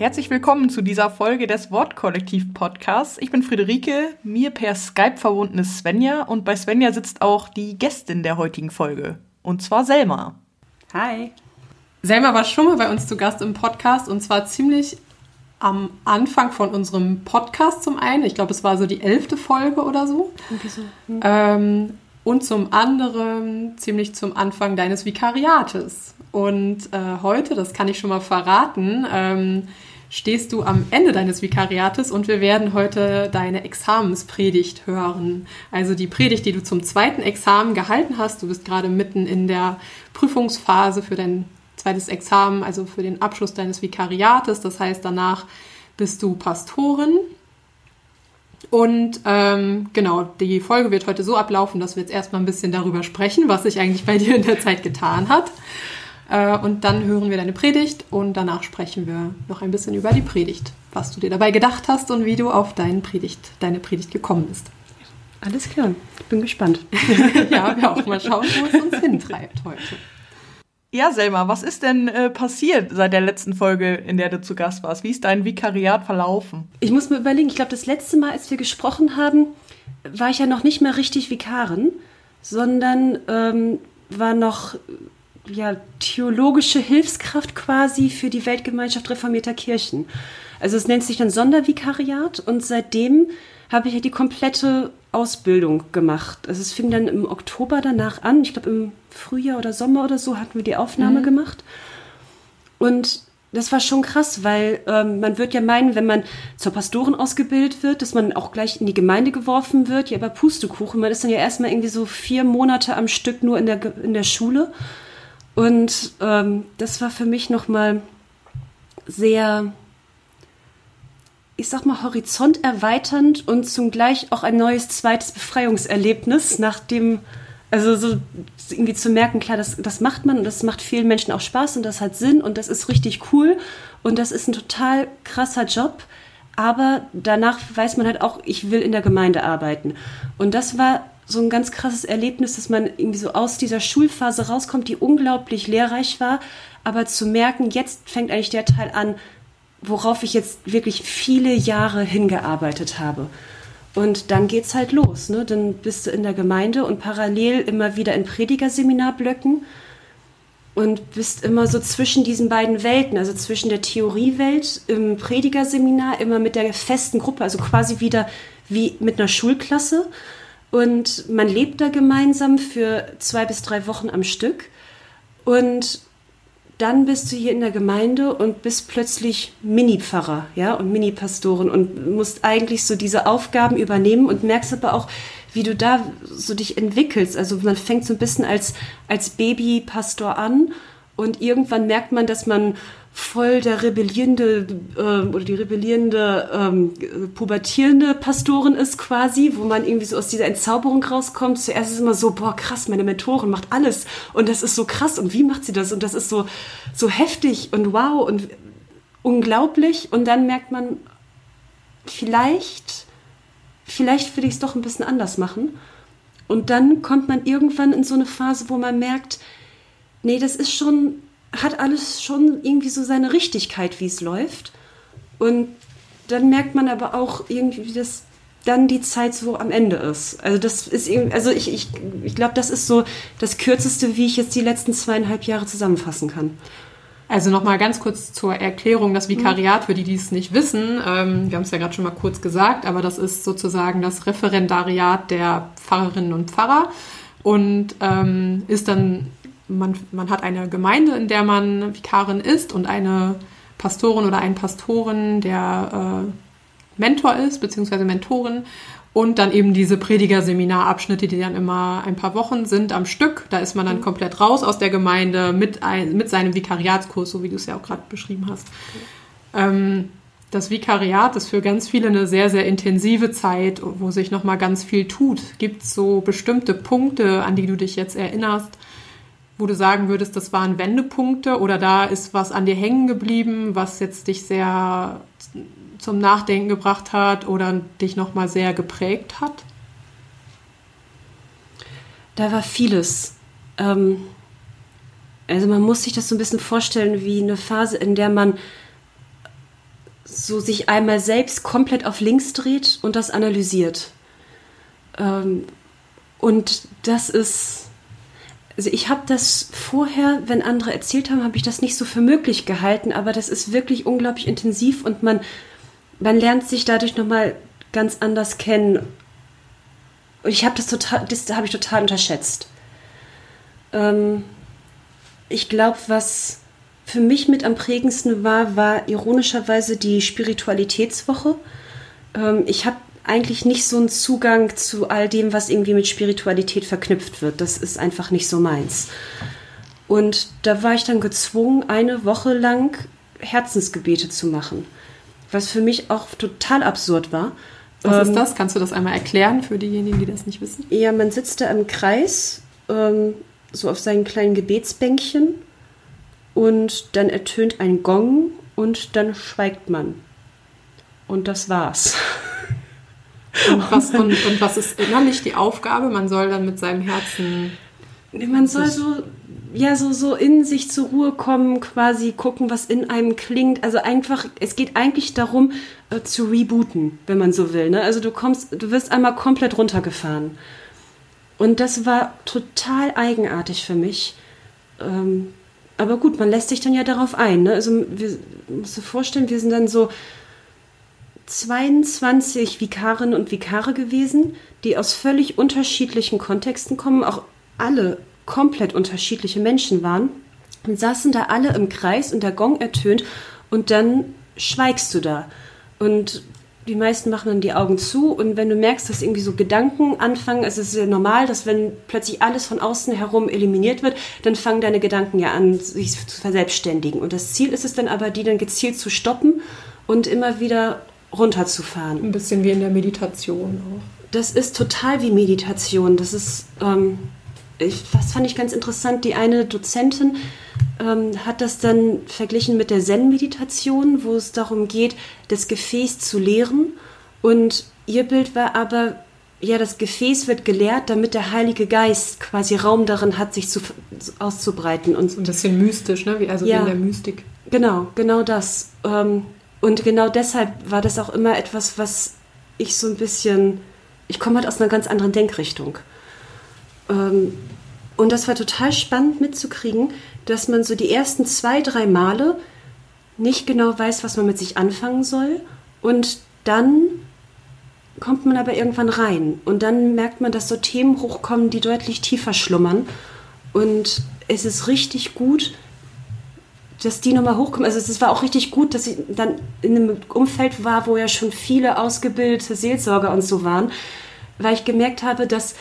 Herzlich willkommen zu dieser Folge des Wortkollektiv Podcasts. Ich bin Friederike, mir per Skype verbunden ist Svenja und bei Svenja sitzt auch die Gästin der heutigen Folge und zwar Selma. Hi. Selma war schon mal bei uns zu Gast im Podcast und zwar ziemlich am Anfang von unserem Podcast zum einen. Ich glaube, es war so die elfte Folge oder so. so. Hm. Ähm, und zum anderen ziemlich zum Anfang deines Vikariates. Und äh, heute, das kann ich schon mal verraten, ähm, stehst du am Ende deines Vikariates und wir werden heute deine Examenspredigt hören. Also die Predigt, die du zum zweiten Examen gehalten hast. Du bist gerade mitten in der Prüfungsphase für dein zweites Examen, also für den Abschluss deines Vikariates. Das heißt, danach bist du Pastorin. Und ähm, genau, die Folge wird heute so ablaufen, dass wir jetzt erstmal ein bisschen darüber sprechen, was sich eigentlich bei dir in der Zeit getan hat. Äh, und dann hören wir deine Predigt und danach sprechen wir noch ein bisschen über die Predigt, was du dir dabei gedacht hast und wie du auf deine Predigt, deine Predigt gekommen bist. Alles klar, ich bin gespannt. ja, wir auch mal schauen, wo es uns hintreibt heute. Ja, Selma, was ist denn äh, passiert seit der letzten Folge, in der du zu Gast warst? Wie ist dein Vikariat verlaufen? Ich muss mir überlegen, ich glaube, das letzte Mal, als wir gesprochen haben, war ich ja noch nicht mehr richtig Vikarin, sondern ähm, war noch ja, theologische Hilfskraft quasi für die Weltgemeinschaft reformierter Kirchen. Also es nennt sich dann Sondervikariat und seitdem habe ich ja die komplette Ausbildung gemacht. Also es fing dann im Oktober danach an. Ich glaube im Frühjahr oder Sommer oder so hatten wir die Aufnahme mhm. gemacht. Und das war schon krass, weil ähm, man wird ja meinen, wenn man zur Pastorin ausgebildet wird, dass man auch gleich in die Gemeinde geworfen wird. Ja, aber Pustekuchen, man ist dann ja erstmal irgendwie so vier Monate am Stück nur in der, in der Schule. Und ähm, das war für mich nochmal sehr, ich sag mal, horizonterweiternd und zugleich auch ein neues zweites Befreiungserlebnis, nachdem, also so irgendwie zu merken, klar, das, das macht man und das macht vielen Menschen auch Spaß und das hat Sinn und das ist richtig cool und das ist ein total krasser Job. Aber danach weiß man halt auch, ich will in der Gemeinde arbeiten. Und das war so ein ganz krasses Erlebnis, dass man irgendwie so aus dieser Schulphase rauskommt, die unglaublich lehrreich war, aber zu merken, jetzt fängt eigentlich der Teil an, worauf ich jetzt wirklich viele Jahre hingearbeitet habe. Und dann geht's halt los, ne? Dann bist du in der Gemeinde und parallel immer wieder in Predigerseminarblöcken und bist immer so zwischen diesen beiden Welten, also zwischen der Theoriewelt im Predigerseminar, immer mit der festen Gruppe, also quasi wieder wie mit einer Schulklasse und man lebt da gemeinsam für zwei bis drei Wochen am Stück. Und dann bist du hier in der Gemeinde und bist plötzlich Mini-Pfarrer ja, und Mini-Pastorin und musst eigentlich so diese Aufgaben übernehmen und merkst aber auch, wie du da so dich entwickelst. Also man fängt so ein bisschen als, als Baby-Pastor an und irgendwann merkt man, dass man voll der rebellierende äh, oder die rebellierende ähm, pubertierende Pastorin ist quasi, wo man irgendwie so aus dieser Entzauberung rauskommt. Zuerst ist es immer so, boah, krass, meine Mentorin macht alles. Und das ist so krass. Und wie macht sie das? Und das ist so so heftig und wow und unglaublich. Und dann merkt man vielleicht vielleicht will ich es doch ein bisschen anders machen. Und dann kommt man irgendwann in so eine Phase, wo man merkt, nee, das ist schon hat alles schon irgendwie so seine Richtigkeit, wie es läuft. Und dann merkt man aber auch irgendwie, dass dann die Zeit so am Ende ist. Also das ist irgendwie, also ich, ich, ich glaube, das ist so das Kürzeste, wie ich jetzt die letzten zweieinhalb Jahre zusammenfassen kann. Also nochmal ganz kurz zur Erklärung, das Vikariat, für die, die es nicht wissen, ähm, wir haben es ja gerade schon mal kurz gesagt, aber das ist sozusagen das Referendariat der Pfarrerinnen und Pfarrer und ähm, ist dann man, man hat eine Gemeinde, in der man Vikarin ist und eine Pastorin oder einen Pastoren, der äh, Mentor ist, beziehungsweise Mentorin. Und dann eben diese Predigerseminarabschnitte, die dann immer ein paar Wochen sind am Stück. Da ist man dann mhm. komplett raus aus der Gemeinde mit, ein, mit seinem Vikariatskurs, so wie du es ja auch gerade beschrieben hast. Okay. Ähm, das Vikariat ist für ganz viele eine sehr, sehr intensive Zeit, wo sich nochmal ganz viel tut. Gibt es so bestimmte Punkte, an die du dich jetzt erinnerst, wo du sagen würdest, das waren Wendepunkte oder da ist was an dir hängen geblieben, was jetzt dich sehr zum Nachdenken gebracht hat oder dich nochmal sehr geprägt hat? Da war vieles. Ähm, also man muss sich das so ein bisschen vorstellen wie eine Phase, in der man so sich einmal selbst komplett auf links dreht und das analysiert. Ähm, und das ist, also ich habe das vorher, wenn andere erzählt haben, habe ich das nicht so für möglich gehalten, aber das ist wirklich unglaublich intensiv und man, man lernt sich dadurch nochmal ganz anders kennen. Und ich habe das total, das habe ich total unterschätzt. Ähm, ich glaube, was für mich mit am prägendsten war, war ironischerweise die Spiritualitätswoche. Ähm, ich habe eigentlich nicht so einen Zugang zu all dem, was irgendwie mit Spiritualität verknüpft wird. Das ist einfach nicht so meins. Und da war ich dann gezwungen, eine Woche lang Herzensgebete zu machen, was für mich auch total absurd war. Was Ähm, ist das? Kannst du das einmal erklären für diejenigen, die das nicht wissen? Ja, man sitzt da im Kreis, ähm, so auf seinen kleinen Gebetsbänkchen und dann ertönt ein Gong und dann schweigt man. Und das war's. Und was, und, und was ist innerlich die Aufgabe? Man soll dann mit seinem Herzen. Man soll so, ja, so, so in sich zur Ruhe kommen, quasi gucken, was in einem klingt. Also einfach, es geht eigentlich darum, äh, zu rebooten, wenn man so will. Ne? Also du kommst, du wirst einmal komplett runtergefahren. Und das war total eigenartig für mich. Ähm, aber gut, man lässt sich dann ja darauf ein. Ne? Also wir musst dir vorstellen, wir sind dann so 22 Vikarinnen und Vikare gewesen, die aus völlig unterschiedlichen Kontexten kommen, auch alle komplett unterschiedliche Menschen waren und saßen da alle im Kreis und der Gong ertönt und dann schweigst du da. Und die meisten machen dann die Augen zu und wenn du merkst, dass irgendwie so Gedanken anfangen, es ist ja normal, dass wenn plötzlich alles von außen herum eliminiert wird, dann fangen deine Gedanken ja an, sich zu verselbstständigen. Und das Ziel ist es dann aber, die dann gezielt zu stoppen und immer wieder runterzufahren. Ein bisschen wie in der Meditation auch. Das ist total wie Meditation. Das ist, ähm, ich, was fand ich ganz interessant, die eine Dozentin ähm, hat das dann verglichen mit der Zen-Meditation, wo es darum geht, das Gefäß zu leeren. Und ihr Bild war aber, ja, das Gefäß wird geleert, damit der Heilige Geist quasi Raum darin hat, sich zu, auszubreiten. Und Ein bisschen mystisch, ne? Wie, also Ja. in der Mystik. Genau, genau das. Ähm, und genau deshalb war das auch immer etwas, was ich so ein bisschen. Ich komme halt aus einer ganz anderen Denkrichtung. Ähm, und das war total spannend mitzukriegen, dass man so die ersten zwei, drei Male nicht genau weiß, was man mit sich anfangen soll. Und dann kommt man aber irgendwann rein. Und dann merkt man, dass so Themen hochkommen, die deutlich tiefer schlummern. Und es ist richtig gut, dass die nochmal hochkommen. Also es war auch richtig gut, dass ich dann in einem Umfeld war, wo ja schon viele ausgebildete Seelsorger und so waren, weil ich gemerkt habe, dass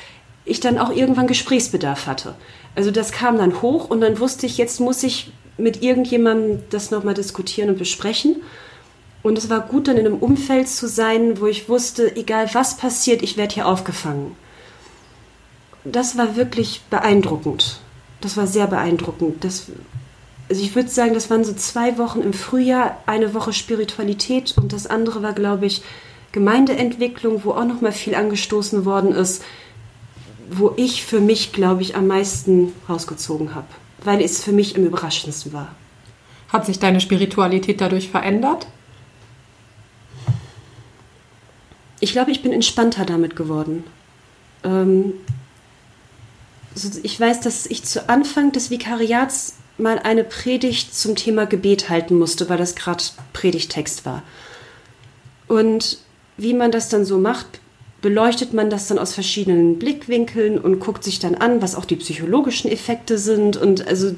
ich dann auch irgendwann Gesprächsbedarf hatte. Also das kam dann hoch und dann wusste ich, jetzt muss ich mit irgendjemandem das nochmal diskutieren und besprechen. Und es war gut, dann in einem Umfeld zu sein, wo ich wusste, egal was passiert, ich werde hier aufgefangen. Das war wirklich beeindruckend. Das war sehr beeindruckend. Das, also ich würde sagen, das waren so zwei Wochen im Frühjahr, eine Woche Spiritualität und das andere war, glaube ich, Gemeindeentwicklung, wo auch noch mal viel angestoßen worden ist, wo ich für mich, glaube ich, am meisten rausgezogen habe, weil es für mich am überraschendsten war. Hat sich deine Spiritualität dadurch verändert? Ich glaube, ich bin entspannter damit geworden. Ähm, so- ich weiß, dass ich zu Anfang des Vikariats mal eine Predigt zum Thema Gebet halten musste, weil das gerade Predigtext war. Und wie man das dann so macht, beleuchtet man das dann aus verschiedenen Blickwinkeln und guckt sich dann an, was auch die psychologischen Effekte sind und also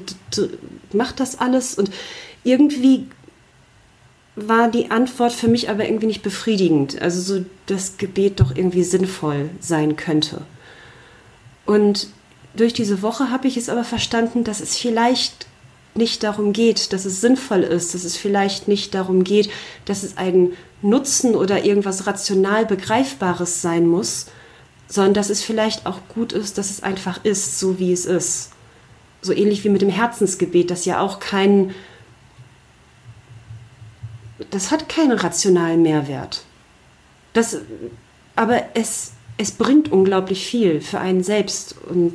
macht das alles und irgendwie war die Antwort für mich aber irgendwie nicht befriedigend. Also so, das Gebet doch irgendwie sinnvoll sein könnte. Und durch diese Woche habe ich es aber verstanden, dass es vielleicht nicht darum geht, dass es sinnvoll ist, dass es vielleicht nicht darum geht, dass es ein Nutzen oder irgendwas rational Begreifbares sein muss, sondern dass es vielleicht auch gut ist, dass es einfach ist, so wie es ist. So ähnlich wie mit dem Herzensgebet, das ja auch kein das hat keinen rationalen Mehrwert. Das, aber es, es bringt unglaublich viel für einen selbst. Und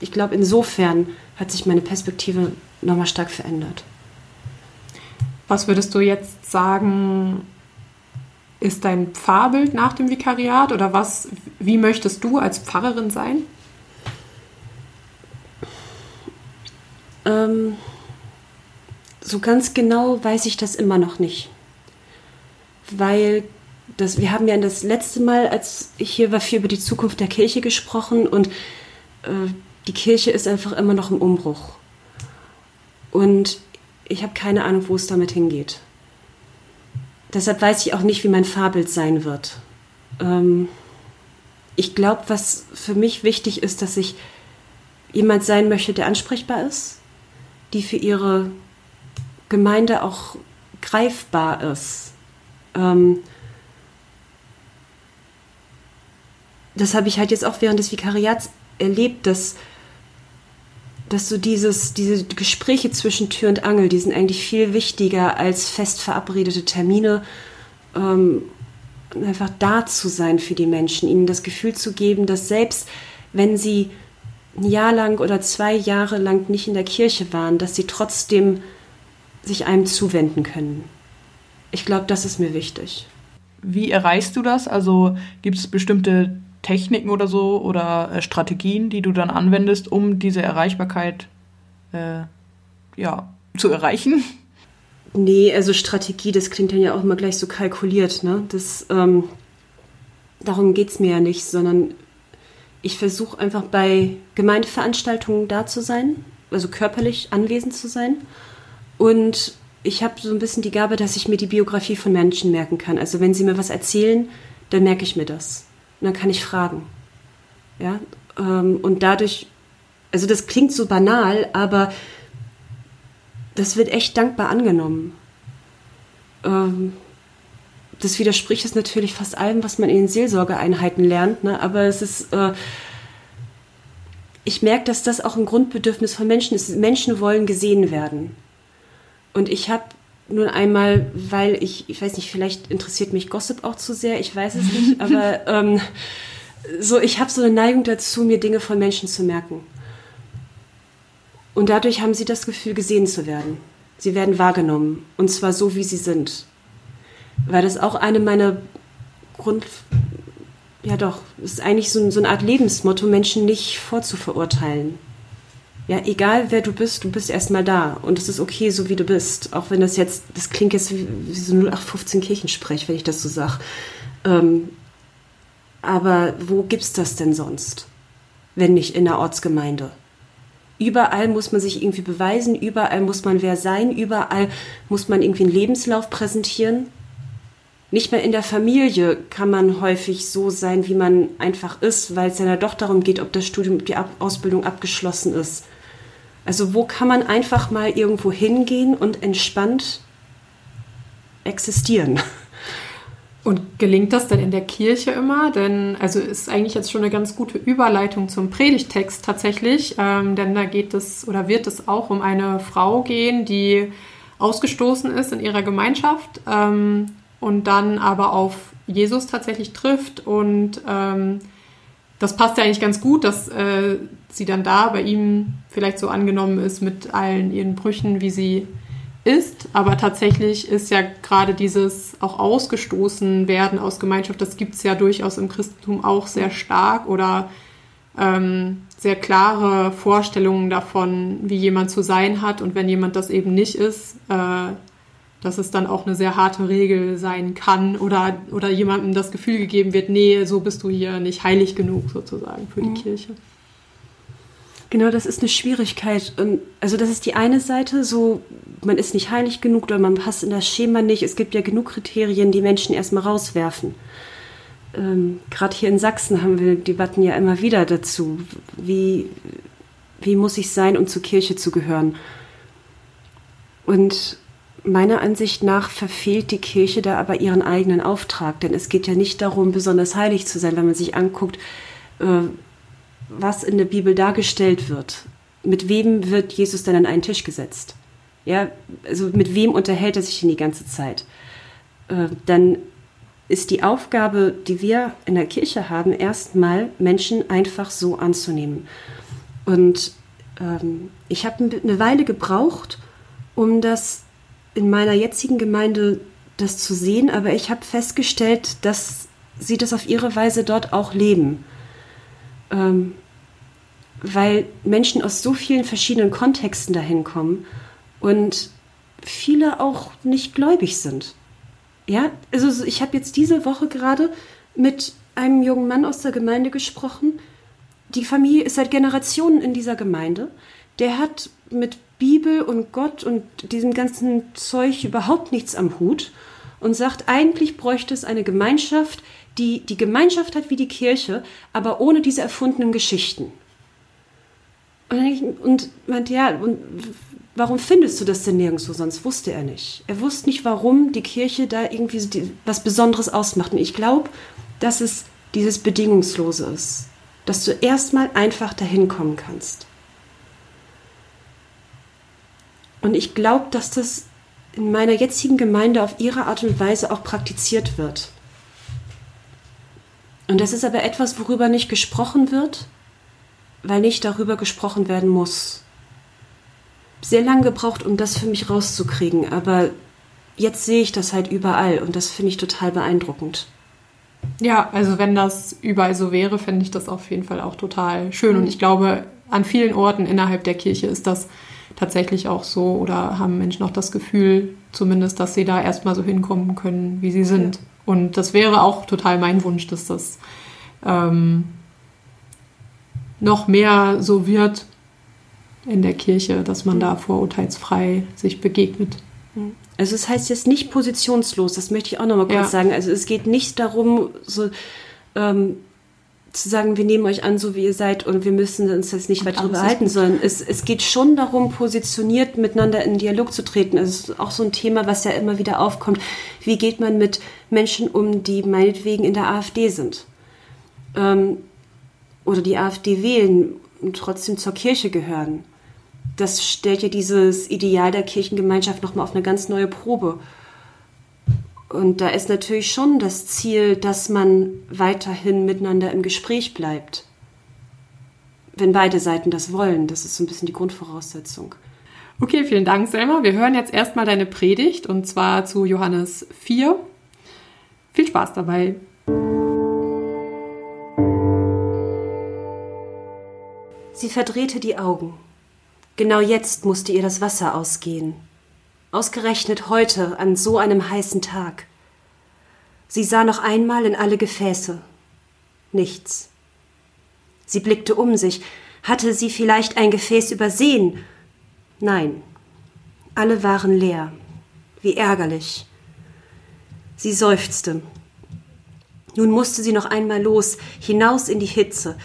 ich glaube, insofern hat sich meine Perspektive nochmal stark verändert. Was würdest du jetzt sagen, ist dein Pfarrbild nach dem Vikariat oder was, wie möchtest du als Pfarrerin sein? Ähm, so ganz genau weiß ich das immer noch nicht. Weil das, wir haben ja das letzte Mal, als ich hier war, viel über die Zukunft der Kirche gesprochen und äh, die Kirche ist einfach immer noch im Umbruch. Und ich habe keine Ahnung, wo es damit hingeht. Deshalb weiß ich auch nicht, wie mein Fahrbild sein wird. Ähm, ich glaube, was für mich wichtig ist, dass ich jemand sein möchte, der ansprechbar ist, die für ihre Gemeinde auch greifbar ist. Ähm, das habe ich halt jetzt auch während des Vikariats erlebt, dass, dass so dieses, diese Gespräche zwischen Tür und Angel, die sind eigentlich viel wichtiger als fest verabredete Termine. Ähm, einfach da zu sein für die Menschen, ihnen das Gefühl zu geben, dass selbst wenn sie ein Jahr lang oder zwei Jahre lang nicht in der Kirche waren, dass sie trotzdem sich einem zuwenden können. Ich glaube, das ist mir wichtig. Wie erreichst du das? Also gibt es bestimmte Techniken oder so oder äh, Strategien, die du dann anwendest, um diese Erreichbarkeit äh, ja, zu erreichen? Nee, also Strategie, das klingt dann ja auch immer gleich so kalkuliert. Ne? Das, ähm, darum geht es mir ja nicht, sondern ich versuche einfach bei Gemeindeveranstaltungen da zu sein, also körperlich anwesend zu sein. Und ich habe so ein bisschen die Gabe, dass ich mir die Biografie von Menschen merken kann. Also wenn sie mir was erzählen, dann merke ich mir das. Und dann kann ich fragen. Ja, ähm, und dadurch, also das klingt so banal, aber das wird echt dankbar angenommen. Ähm, das widerspricht es natürlich fast allem, was man in den Seelsorgeeinheiten lernt, ne? aber es ist, äh, ich merke, dass das auch ein Grundbedürfnis von Menschen ist. Menschen wollen gesehen werden. Und ich habe nun einmal, weil ich, ich weiß nicht, vielleicht interessiert mich Gossip auch zu sehr, ich weiß es nicht, aber ähm, so, ich habe so eine Neigung dazu, mir Dinge von Menschen zu merken. Und dadurch haben sie das Gefühl, gesehen zu werden. Sie werden wahrgenommen. Und zwar so, wie sie sind weil das auch eine meiner Grund. Ja, doch, ist eigentlich so, so eine Art Lebensmotto, Menschen nicht vorzuverurteilen. Ja, egal wer du bist, du bist erstmal da. Und es ist okay, so wie du bist. Auch wenn das jetzt, das klingt jetzt wie, so 0815 Kirchensprech, wenn ich das so sage. Ähm, aber wo gibt's das denn sonst? Wenn nicht in der Ortsgemeinde? Überall muss man sich irgendwie beweisen, überall muss man wer sein, überall muss man irgendwie einen Lebenslauf präsentieren. Nicht mehr in der Familie kann man häufig so sein, wie man einfach ist, weil es ja doch darum geht, ob das Studium, die Ausbildung abgeschlossen ist. Also wo kann man einfach mal irgendwo hingehen und entspannt existieren? Und gelingt das denn in der Kirche immer? Denn also ist eigentlich jetzt schon eine ganz gute Überleitung zum Predigtext tatsächlich, ähm, denn da geht es oder wird es auch um eine Frau gehen, die ausgestoßen ist in ihrer Gemeinschaft ähm, und dann aber auf Jesus tatsächlich trifft. Und ähm, das passt ja eigentlich ganz gut, dass äh, sie dann da bei ihm vielleicht so angenommen ist mit allen ihren Brüchen, wie sie ist. Aber tatsächlich ist ja gerade dieses auch ausgestoßen werden aus Gemeinschaft, das gibt es ja durchaus im Christentum auch sehr stark oder ähm, sehr klare Vorstellungen davon, wie jemand zu sein hat. Und wenn jemand das eben nicht ist, äh, dass es dann auch eine sehr harte Regel sein kann oder, oder jemandem das Gefühl gegeben wird, nee, so bist du hier nicht heilig genug sozusagen für die mhm. Kirche. Genau, das ist eine Schwierigkeit. Also das ist die eine Seite, so man ist nicht heilig genug oder man passt in das Schema nicht. Es gibt ja genug Kriterien, die Menschen erstmal rauswerfen. Ähm, Gerade hier in Sachsen haben wir Debatten ja immer wieder dazu. Wie, wie muss ich sein, um zur Kirche zu gehören? Und Meiner Ansicht nach verfehlt die Kirche da aber ihren eigenen Auftrag, denn es geht ja nicht darum, besonders heilig zu sein, wenn man sich anguckt, äh, was in der Bibel dargestellt wird. Mit wem wird Jesus denn an einen Tisch gesetzt? Ja, also mit wem unterhält er sich denn die ganze Zeit? äh, dann ist die Aufgabe, die wir in der Kirche haben, erstmal Menschen einfach so anzunehmen. Und ähm, ich habe eine Weile gebraucht, um das in meiner jetzigen Gemeinde das zu sehen, aber ich habe festgestellt, dass sie das auf ihre Weise dort auch leben. Ähm, weil Menschen aus so vielen verschiedenen Kontexten dahin kommen und viele auch nicht gläubig sind. Ja, also ich habe jetzt diese Woche gerade mit einem jungen Mann aus der Gemeinde gesprochen. Die Familie ist seit Generationen in dieser Gemeinde. Der hat mit Bibel und Gott und diesem ganzen Zeug überhaupt nichts am Hut und sagt, eigentlich bräuchte es eine Gemeinschaft, die die Gemeinschaft hat wie die Kirche, aber ohne diese erfundenen Geschichten. Und, ich, und meinte, ja, und warum findest du das denn nirgendwo? Sonst wusste er nicht. Er wusste nicht, warum die Kirche da irgendwie was Besonderes ausmacht. Und ich glaube, dass es dieses Bedingungslose ist. Dass du erstmal einfach dahin kommen kannst. Und ich glaube, dass das in meiner jetzigen Gemeinde auf ihre Art und Weise auch praktiziert wird. Und das ist aber etwas, worüber nicht gesprochen wird, weil nicht darüber gesprochen werden muss. Sehr lange gebraucht, um das für mich rauszukriegen, aber jetzt sehe ich das halt überall und das finde ich total beeindruckend. Ja, also wenn das überall so wäre, fände ich das auf jeden Fall auch total schön. Und ich glaube, an vielen Orten innerhalb der Kirche ist das tatsächlich auch so oder haben Menschen auch das Gefühl, zumindest, dass sie da erstmal so hinkommen können, wie sie sind. Ja. Und das wäre auch total mein Wunsch, dass das ähm, noch mehr so wird in der Kirche, dass man da vorurteilsfrei sich begegnet. Also es heißt jetzt nicht positionslos, das möchte ich auch noch mal kurz ja. sagen. Also es geht nicht darum, so ähm, zu sagen, wir nehmen euch an, so wie ihr seid und wir müssen uns jetzt nicht weiter darüber halten, sondern es, es geht schon darum, positioniert miteinander in Dialog zu treten. Es ist auch so ein Thema, was ja immer wieder aufkommt. Wie geht man mit Menschen um, die meinetwegen in der AfD sind? Ähm, oder die AfD wählen und trotzdem zur Kirche gehören. Das stellt ja dieses Ideal der Kirchengemeinschaft nochmal auf eine ganz neue Probe. Und da ist natürlich schon das Ziel, dass man weiterhin miteinander im Gespräch bleibt. Wenn beide Seiten das wollen, das ist so ein bisschen die Grundvoraussetzung. Okay, vielen Dank, Selma. Wir hören jetzt erstmal deine Predigt und zwar zu Johannes 4. Viel Spaß dabei. Sie verdrehte die Augen. Genau jetzt musste ihr das Wasser ausgehen. Ausgerechnet heute, an so einem heißen Tag. Sie sah noch einmal in alle Gefäße. Nichts. Sie blickte um sich. Hatte sie vielleicht ein Gefäß übersehen? Nein. Alle waren leer. Wie ärgerlich. Sie seufzte. Nun musste sie noch einmal los, hinaus in die Hitze.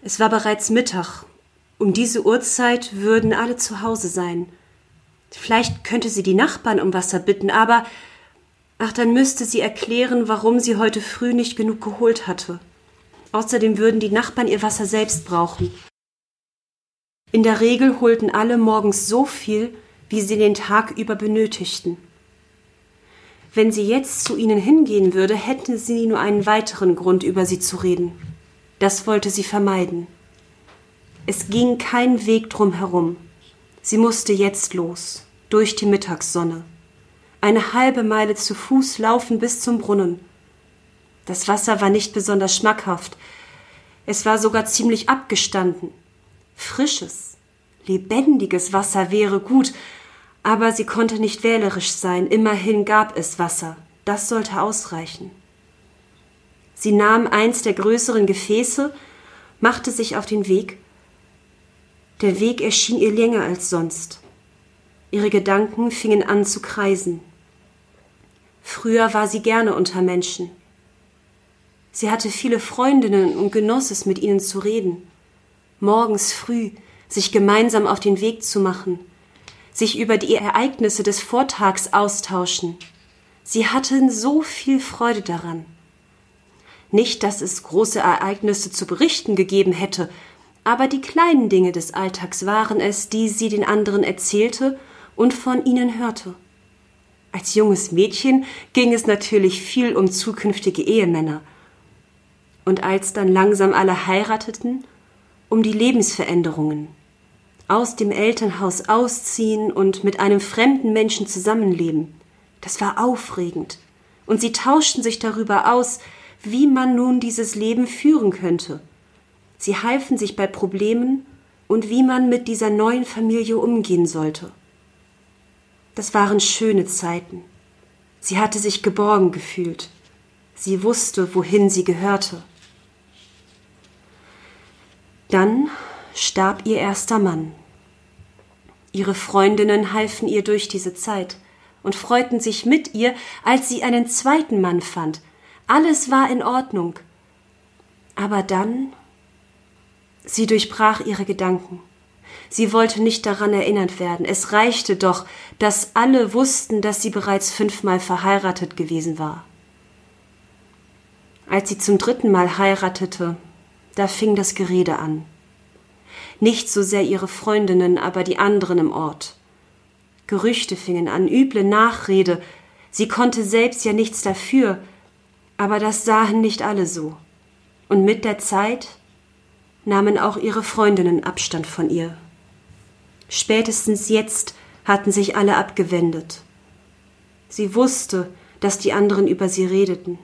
Es war bereits Mittag. Um diese Uhrzeit würden alle zu Hause sein. Vielleicht könnte sie die Nachbarn um Wasser bitten, aber ach, dann müsste sie erklären, warum sie heute früh nicht genug geholt hatte. Außerdem würden die Nachbarn ihr Wasser selbst brauchen. In der Regel holten alle morgens so viel, wie sie den Tag über benötigten. Wenn sie jetzt zu ihnen hingehen würde, hätten sie nur einen weiteren Grund, über sie zu reden. Das wollte sie vermeiden. Es ging kein Weg drum herum. Sie musste jetzt los, durch die Mittagssonne. Eine halbe Meile zu Fuß laufen bis zum Brunnen. Das Wasser war nicht besonders schmackhaft. Es war sogar ziemlich abgestanden. Frisches, lebendiges Wasser wäre gut, aber sie konnte nicht wählerisch sein. Immerhin gab es Wasser. Das sollte ausreichen. Sie nahm eins der größeren Gefäße, machte sich auf den Weg der Weg erschien ihr länger als sonst. Ihre Gedanken fingen an zu kreisen. Früher war sie gerne unter Menschen. Sie hatte viele Freundinnen und genoss es, mit ihnen zu reden. Morgens früh sich gemeinsam auf den Weg zu machen, sich über die Ereignisse des Vortags austauschen. Sie hatten so viel Freude daran. Nicht, dass es große Ereignisse zu berichten gegeben hätte, aber die kleinen Dinge des Alltags waren es, die sie den anderen erzählte und von ihnen hörte. Als junges Mädchen ging es natürlich viel um zukünftige Ehemänner. Und als dann langsam alle heirateten, um die Lebensveränderungen. Aus dem Elternhaus ausziehen und mit einem fremden Menschen zusammenleben. Das war aufregend. Und sie tauschten sich darüber aus, wie man nun dieses Leben führen könnte. Sie halfen sich bei Problemen und wie man mit dieser neuen Familie umgehen sollte. Das waren schöne Zeiten. Sie hatte sich geborgen gefühlt. Sie wusste, wohin sie gehörte. Dann starb ihr erster Mann. Ihre Freundinnen halfen ihr durch diese Zeit und freuten sich mit ihr, als sie einen zweiten Mann fand. Alles war in Ordnung. Aber dann Sie durchbrach ihre Gedanken. Sie wollte nicht daran erinnert werden. Es reichte doch, dass alle wussten, dass sie bereits fünfmal verheiratet gewesen war. Als sie zum dritten Mal heiratete, da fing das Gerede an. Nicht so sehr ihre Freundinnen, aber die anderen im Ort. Gerüchte fingen an, üble Nachrede. Sie konnte selbst ja nichts dafür, aber das sahen nicht alle so. Und mit der Zeit nahmen auch ihre Freundinnen Abstand von ihr. Spätestens jetzt hatten sich alle abgewendet. Sie wusste, dass die anderen über sie redeten.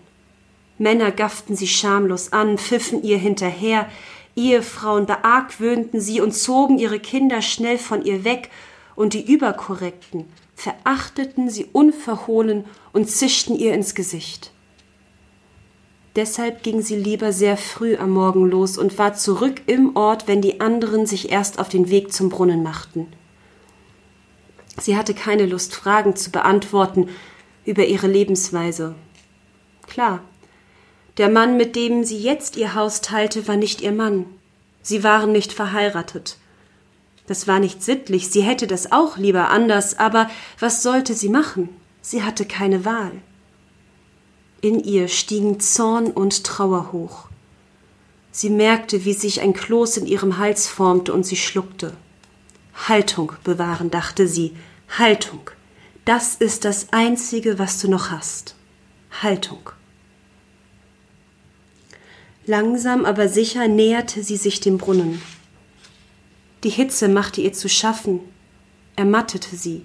Männer gafften sie schamlos an, pfiffen ihr hinterher, Ehefrauen beargwöhnten sie und zogen ihre Kinder schnell von ihr weg, und die Überkorrekten verachteten sie unverhohlen und zischten ihr ins Gesicht. Deshalb ging sie lieber sehr früh am Morgen los und war zurück im Ort, wenn die anderen sich erst auf den Weg zum Brunnen machten. Sie hatte keine Lust, Fragen zu beantworten über ihre Lebensweise. Klar, der Mann, mit dem sie jetzt ihr Haus teilte, war nicht ihr Mann. Sie waren nicht verheiratet. Das war nicht sittlich, sie hätte das auch lieber anders, aber was sollte sie machen? Sie hatte keine Wahl. In ihr stiegen Zorn und Trauer hoch. Sie merkte, wie sich ein Kloß in ihrem Hals formte und sie schluckte. Haltung bewahren, dachte sie. Haltung. Das ist das Einzige, was du noch hast. Haltung. Langsam aber sicher näherte sie sich dem Brunnen. Die Hitze machte ihr zu schaffen, ermattete sie.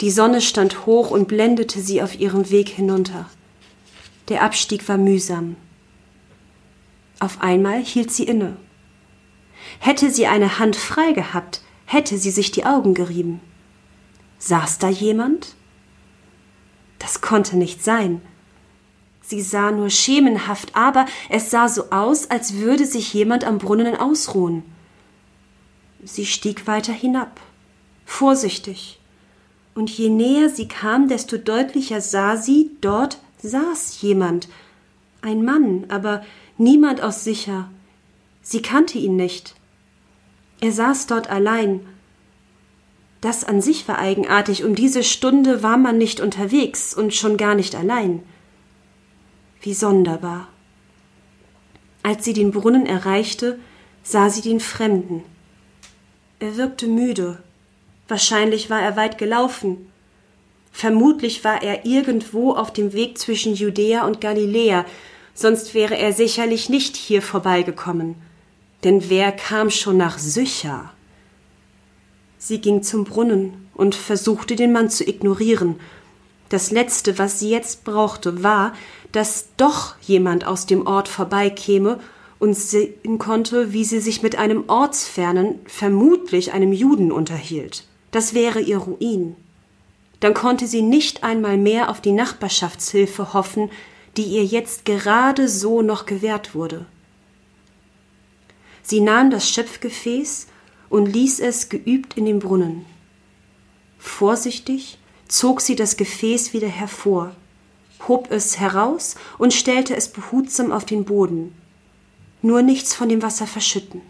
Die Sonne stand hoch und blendete sie auf ihrem Weg hinunter. Der Abstieg war mühsam. Auf einmal hielt sie inne. Hätte sie eine Hand frei gehabt, hätte sie sich die Augen gerieben. Saß da jemand? Das konnte nicht sein. Sie sah nur schemenhaft, aber es sah so aus, als würde sich jemand am Brunnen ausruhen. Sie stieg weiter hinab, vorsichtig, und je näher sie kam, desto deutlicher sah sie, dort saß jemand, ein Mann, aber niemand aus sicher. Sie kannte ihn nicht. Er saß dort allein. Das an sich war eigenartig, um diese Stunde war man nicht unterwegs und schon gar nicht allein. Wie sonderbar. Als sie den Brunnen erreichte, sah sie den Fremden. Er wirkte müde. Wahrscheinlich war er weit gelaufen. Vermutlich war er irgendwo auf dem Weg zwischen Judäa und Galiläa, sonst wäre er sicherlich nicht hier vorbeigekommen. Denn wer kam schon nach Sychar? Sie ging zum Brunnen und versuchte den Mann zu ignorieren. Das Letzte, was sie jetzt brauchte, war, dass doch jemand aus dem Ort vorbeikäme und sehen konnte, wie sie sich mit einem Ortsfernen, vermutlich einem Juden, unterhielt. Das wäre ihr Ruin dann konnte sie nicht einmal mehr auf die Nachbarschaftshilfe hoffen, die ihr jetzt gerade so noch gewährt wurde. Sie nahm das Schöpfgefäß und ließ es geübt in den Brunnen. Vorsichtig zog sie das Gefäß wieder hervor, hob es heraus und stellte es behutsam auf den Boden. Nur nichts von dem Wasser verschütten.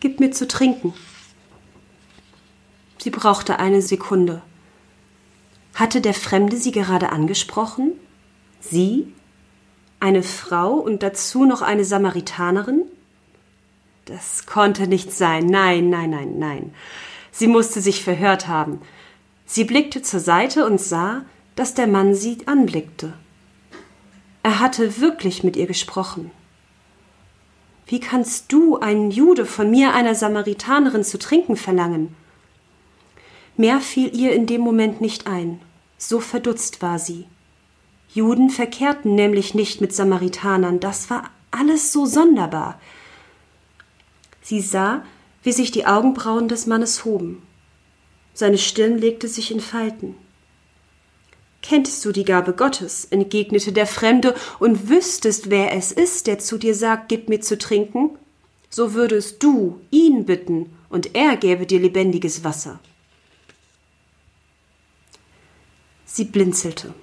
Gib mir zu trinken, Sie brauchte eine Sekunde. Hatte der Fremde sie gerade angesprochen? Sie? Eine Frau und dazu noch eine Samaritanerin? Das konnte nicht sein. Nein, nein, nein, nein. Sie musste sich verhört haben. Sie blickte zur Seite und sah, dass der Mann sie anblickte. Er hatte wirklich mit ihr gesprochen. Wie kannst du, ein Jude, von mir, einer Samaritanerin, zu trinken verlangen? Mehr fiel ihr in dem Moment nicht ein, so verdutzt war sie. Juden verkehrten nämlich nicht mit Samaritanern, das war alles so sonderbar. Sie sah, wie sich die Augenbrauen des Mannes hoben. Seine Stirn legte sich in Falten. Kenntest du die Gabe Gottes, entgegnete der Fremde, und wüsstest, wer es ist, der zu dir sagt, gib mir zu trinken, so würdest du ihn bitten, und er gäbe dir lebendiges Wasser. Sie blinzelte,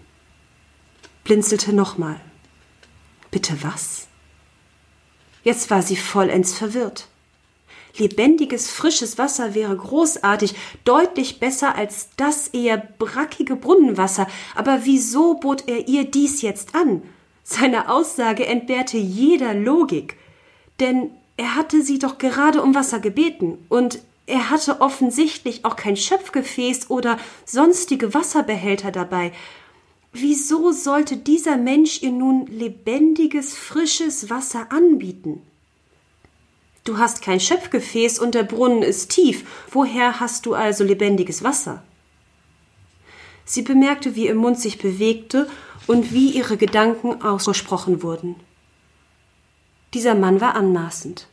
blinzelte nochmal. Bitte was? Jetzt war sie vollends verwirrt. Lebendiges, frisches Wasser wäre großartig, deutlich besser als das eher brackige Brunnenwasser. Aber wieso bot er ihr dies jetzt an? Seine Aussage entbehrte jeder Logik. Denn er hatte sie doch gerade um Wasser gebeten und er hatte offensichtlich auch kein Schöpfgefäß oder sonstige Wasserbehälter dabei. Wieso sollte dieser Mensch ihr nun lebendiges, frisches Wasser anbieten? Du hast kein Schöpfgefäß und der Brunnen ist tief. Woher hast du also lebendiges Wasser? Sie bemerkte, wie ihr Mund sich bewegte und wie ihre Gedanken ausgesprochen wurden. Dieser Mann war anmaßend.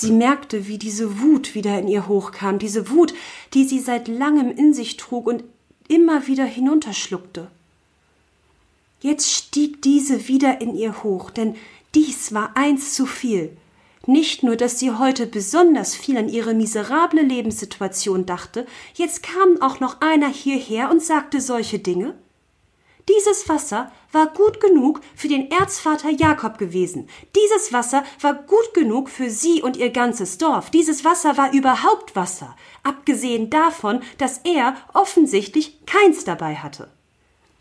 Sie merkte, wie diese Wut wieder in ihr hochkam, diese Wut, die sie seit langem in sich trug und immer wieder hinunterschluckte. Jetzt stieg diese wieder in ihr hoch, denn dies war eins zu viel. Nicht nur, dass sie heute besonders viel an ihre miserable Lebenssituation dachte, jetzt kam auch noch einer hierher und sagte solche Dinge. Dieses Wasser war gut genug für den Erzvater Jakob gewesen. Dieses Wasser war gut genug für sie und ihr ganzes Dorf. Dieses Wasser war überhaupt Wasser, abgesehen davon, dass er offensichtlich keins dabei hatte.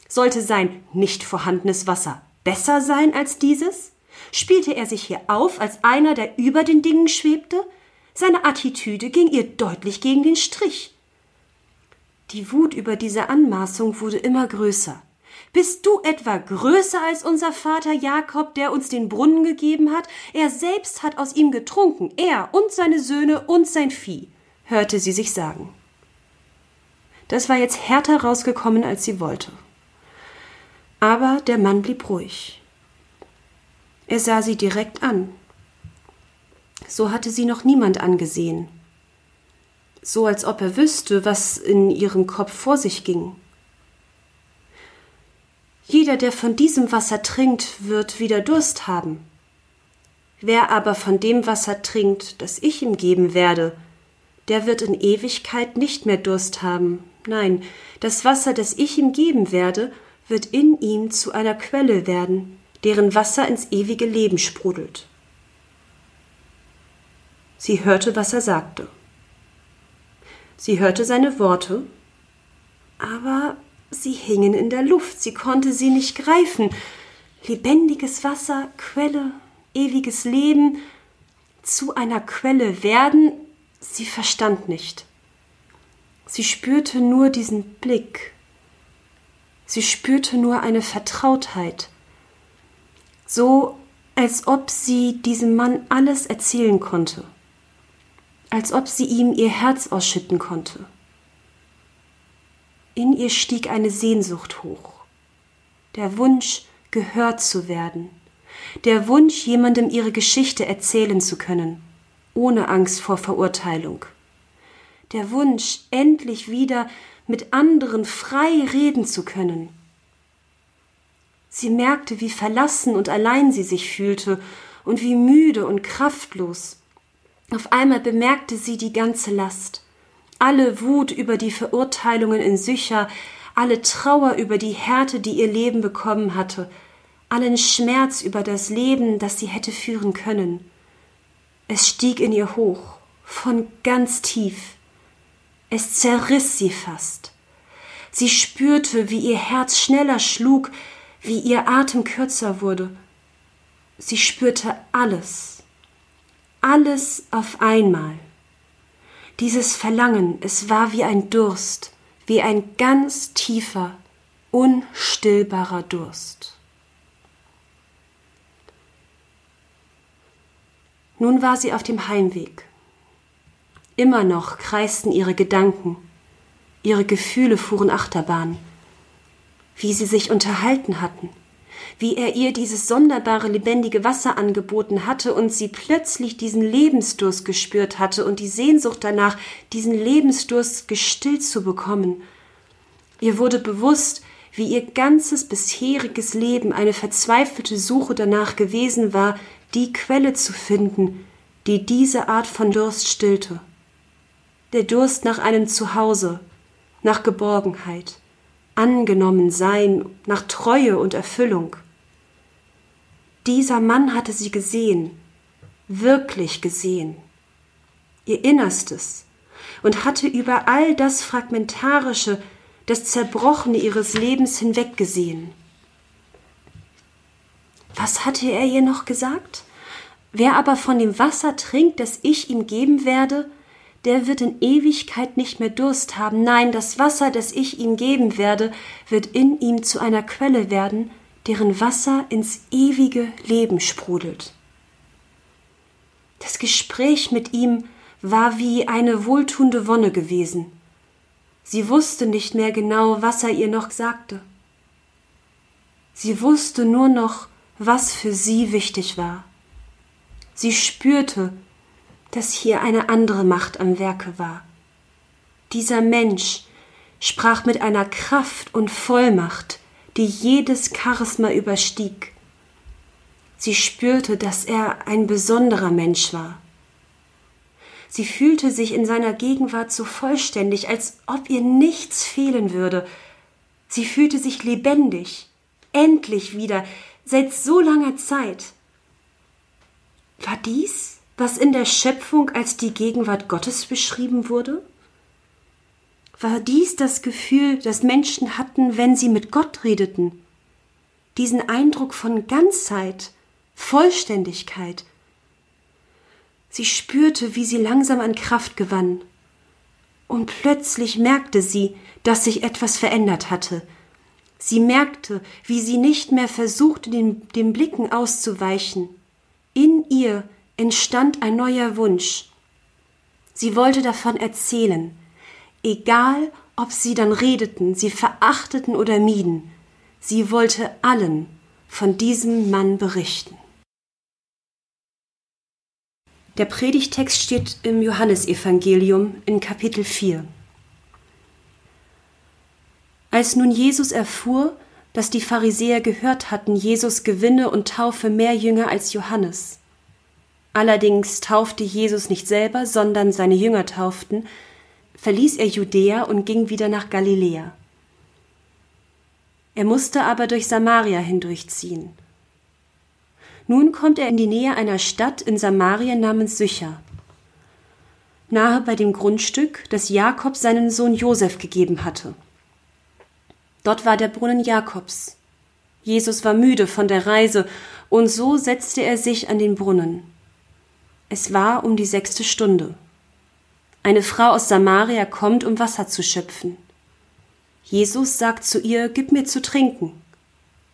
Sollte sein nicht vorhandenes Wasser besser sein als dieses? Spielte er sich hier auf als einer, der über den Dingen schwebte? Seine Attitüde ging ihr deutlich gegen den Strich. Die Wut über diese Anmaßung wurde immer größer. Bist du etwa größer als unser Vater Jakob, der uns den Brunnen gegeben hat? Er selbst hat aus ihm getrunken, er und seine Söhne und sein Vieh, hörte sie sich sagen. Das war jetzt härter rausgekommen, als sie wollte. Aber der Mann blieb ruhig. Er sah sie direkt an. So hatte sie noch niemand angesehen. So als ob er wüsste, was in ihrem Kopf vor sich ging. Jeder, der von diesem Wasser trinkt, wird wieder Durst haben. Wer aber von dem Wasser trinkt, das ich ihm geben werde, der wird in Ewigkeit nicht mehr Durst haben. Nein, das Wasser, das ich ihm geben werde, wird in ihm zu einer Quelle werden, deren Wasser ins ewige Leben sprudelt. Sie hörte, was er sagte. Sie hörte seine Worte, aber sie hingen in der Luft, sie konnte sie nicht greifen. Lebendiges Wasser, Quelle, ewiges Leben, zu einer Quelle werden, sie verstand nicht. Sie spürte nur diesen Blick. Sie spürte nur eine Vertrautheit, so als ob sie diesem Mann alles erzählen konnte, als ob sie ihm ihr Herz ausschütten konnte. In ihr stieg eine Sehnsucht hoch, der Wunsch, gehört zu werden, der Wunsch, jemandem ihre Geschichte erzählen zu können, ohne Angst vor Verurteilung, der Wunsch, endlich wieder mit anderen frei reden zu können, Sie merkte, wie verlassen und allein sie sich fühlte und wie müde und kraftlos. Auf einmal bemerkte sie die ganze Last, alle Wut über die Verurteilungen in Sücher, alle Trauer über die Härte, die ihr Leben bekommen hatte, allen Schmerz über das Leben, das sie hätte führen können. Es stieg in ihr hoch, von ganz tief. Es zerriss sie fast. Sie spürte, wie ihr Herz schneller schlug, wie ihr Atem kürzer wurde. Sie spürte alles, alles auf einmal. Dieses Verlangen, es war wie ein Durst, wie ein ganz tiefer, unstillbarer Durst. Nun war sie auf dem Heimweg. Immer noch kreisten ihre Gedanken, ihre Gefühle fuhren Achterbahn, wie sie sich unterhalten hatten, wie er ihr dieses sonderbare lebendige Wasser angeboten hatte und sie plötzlich diesen Lebensdurst gespürt hatte und die Sehnsucht danach, diesen Lebensdurst gestillt zu bekommen. Ihr wurde bewusst, wie ihr ganzes bisheriges Leben eine verzweifelte Suche danach gewesen war, die Quelle zu finden, die diese Art von Durst stillte. Der Durst nach einem Zuhause, nach Geborgenheit, angenommen sein, nach Treue und Erfüllung. Dieser Mann hatte sie gesehen, wirklich gesehen, ihr Innerstes, und hatte über all das Fragmentarische, das Zerbrochene ihres Lebens hinweggesehen. Was hatte er ihr noch gesagt? Wer aber von dem Wasser trinkt, das ich ihm geben werde, der wird in Ewigkeit nicht mehr Durst haben. Nein, das Wasser, das ich ihm geben werde, wird in ihm zu einer Quelle werden, deren Wasser ins ewige Leben sprudelt. Das Gespräch mit ihm war wie eine wohltuende Wonne gewesen. Sie wusste nicht mehr genau, was er ihr noch sagte. Sie wusste nur noch, was für sie wichtig war. Sie spürte, dass hier eine andere Macht am Werke war. Dieser Mensch sprach mit einer Kraft und Vollmacht, die jedes Charisma überstieg. Sie spürte, dass er ein besonderer Mensch war. Sie fühlte sich in seiner Gegenwart so vollständig, als ob ihr nichts fehlen würde. Sie fühlte sich lebendig, endlich wieder, seit so langer Zeit. War dies, was in der Schöpfung als die Gegenwart Gottes beschrieben wurde? War dies das Gefühl, das Menschen hatten, wenn sie mit Gott redeten? Diesen Eindruck von Ganzheit, Vollständigkeit. Sie spürte, wie sie langsam an Kraft gewann. Und plötzlich merkte sie, dass sich etwas verändert hatte, Sie merkte, wie sie nicht mehr versuchte, den, den Blicken auszuweichen. In ihr entstand ein neuer Wunsch. Sie wollte davon erzählen, egal ob sie dann redeten, sie verachteten oder mieden. Sie wollte allen von diesem Mann berichten. Der Predigtext steht im Johannesevangelium in Kapitel 4. Als nun Jesus erfuhr, dass die Pharisäer gehört hatten, Jesus gewinne und taufe mehr Jünger als Johannes. Allerdings taufte Jesus nicht selber, sondern seine Jünger tauften, verließ er Judäa und ging wieder nach Galiläa. Er musste aber durch Samaria hindurchziehen. Nun kommt er in die Nähe einer Stadt in Samaria namens Sycher, nahe bei dem Grundstück, das Jakob seinen Sohn Josef gegeben hatte. Dort war der Brunnen Jakobs. Jesus war müde von der Reise, und so setzte er sich an den Brunnen. Es war um die sechste Stunde. Eine Frau aus Samaria kommt, um Wasser zu schöpfen. Jesus sagt zu ihr, Gib mir zu trinken.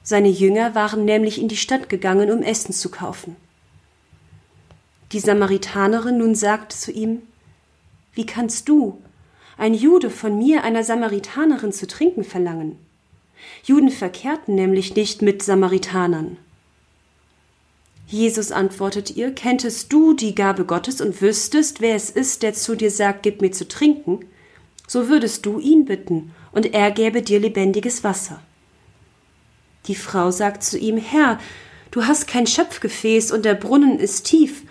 Seine Jünger waren nämlich in die Stadt gegangen, um Essen zu kaufen. Die Samaritanerin nun sagt zu ihm, Wie kannst du, ein Jude von mir einer Samaritanerin zu trinken verlangen. Juden verkehrten nämlich nicht mit Samaritanern. Jesus antwortet ihr, kenntest du die Gabe Gottes und wüsstest, wer es ist, der zu dir sagt, gib mir zu trinken, so würdest du ihn bitten, und er gäbe dir lebendiges Wasser. Die Frau sagt zu ihm, Herr, du hast kein Schöpfgefäß und der Brunnen ist tief,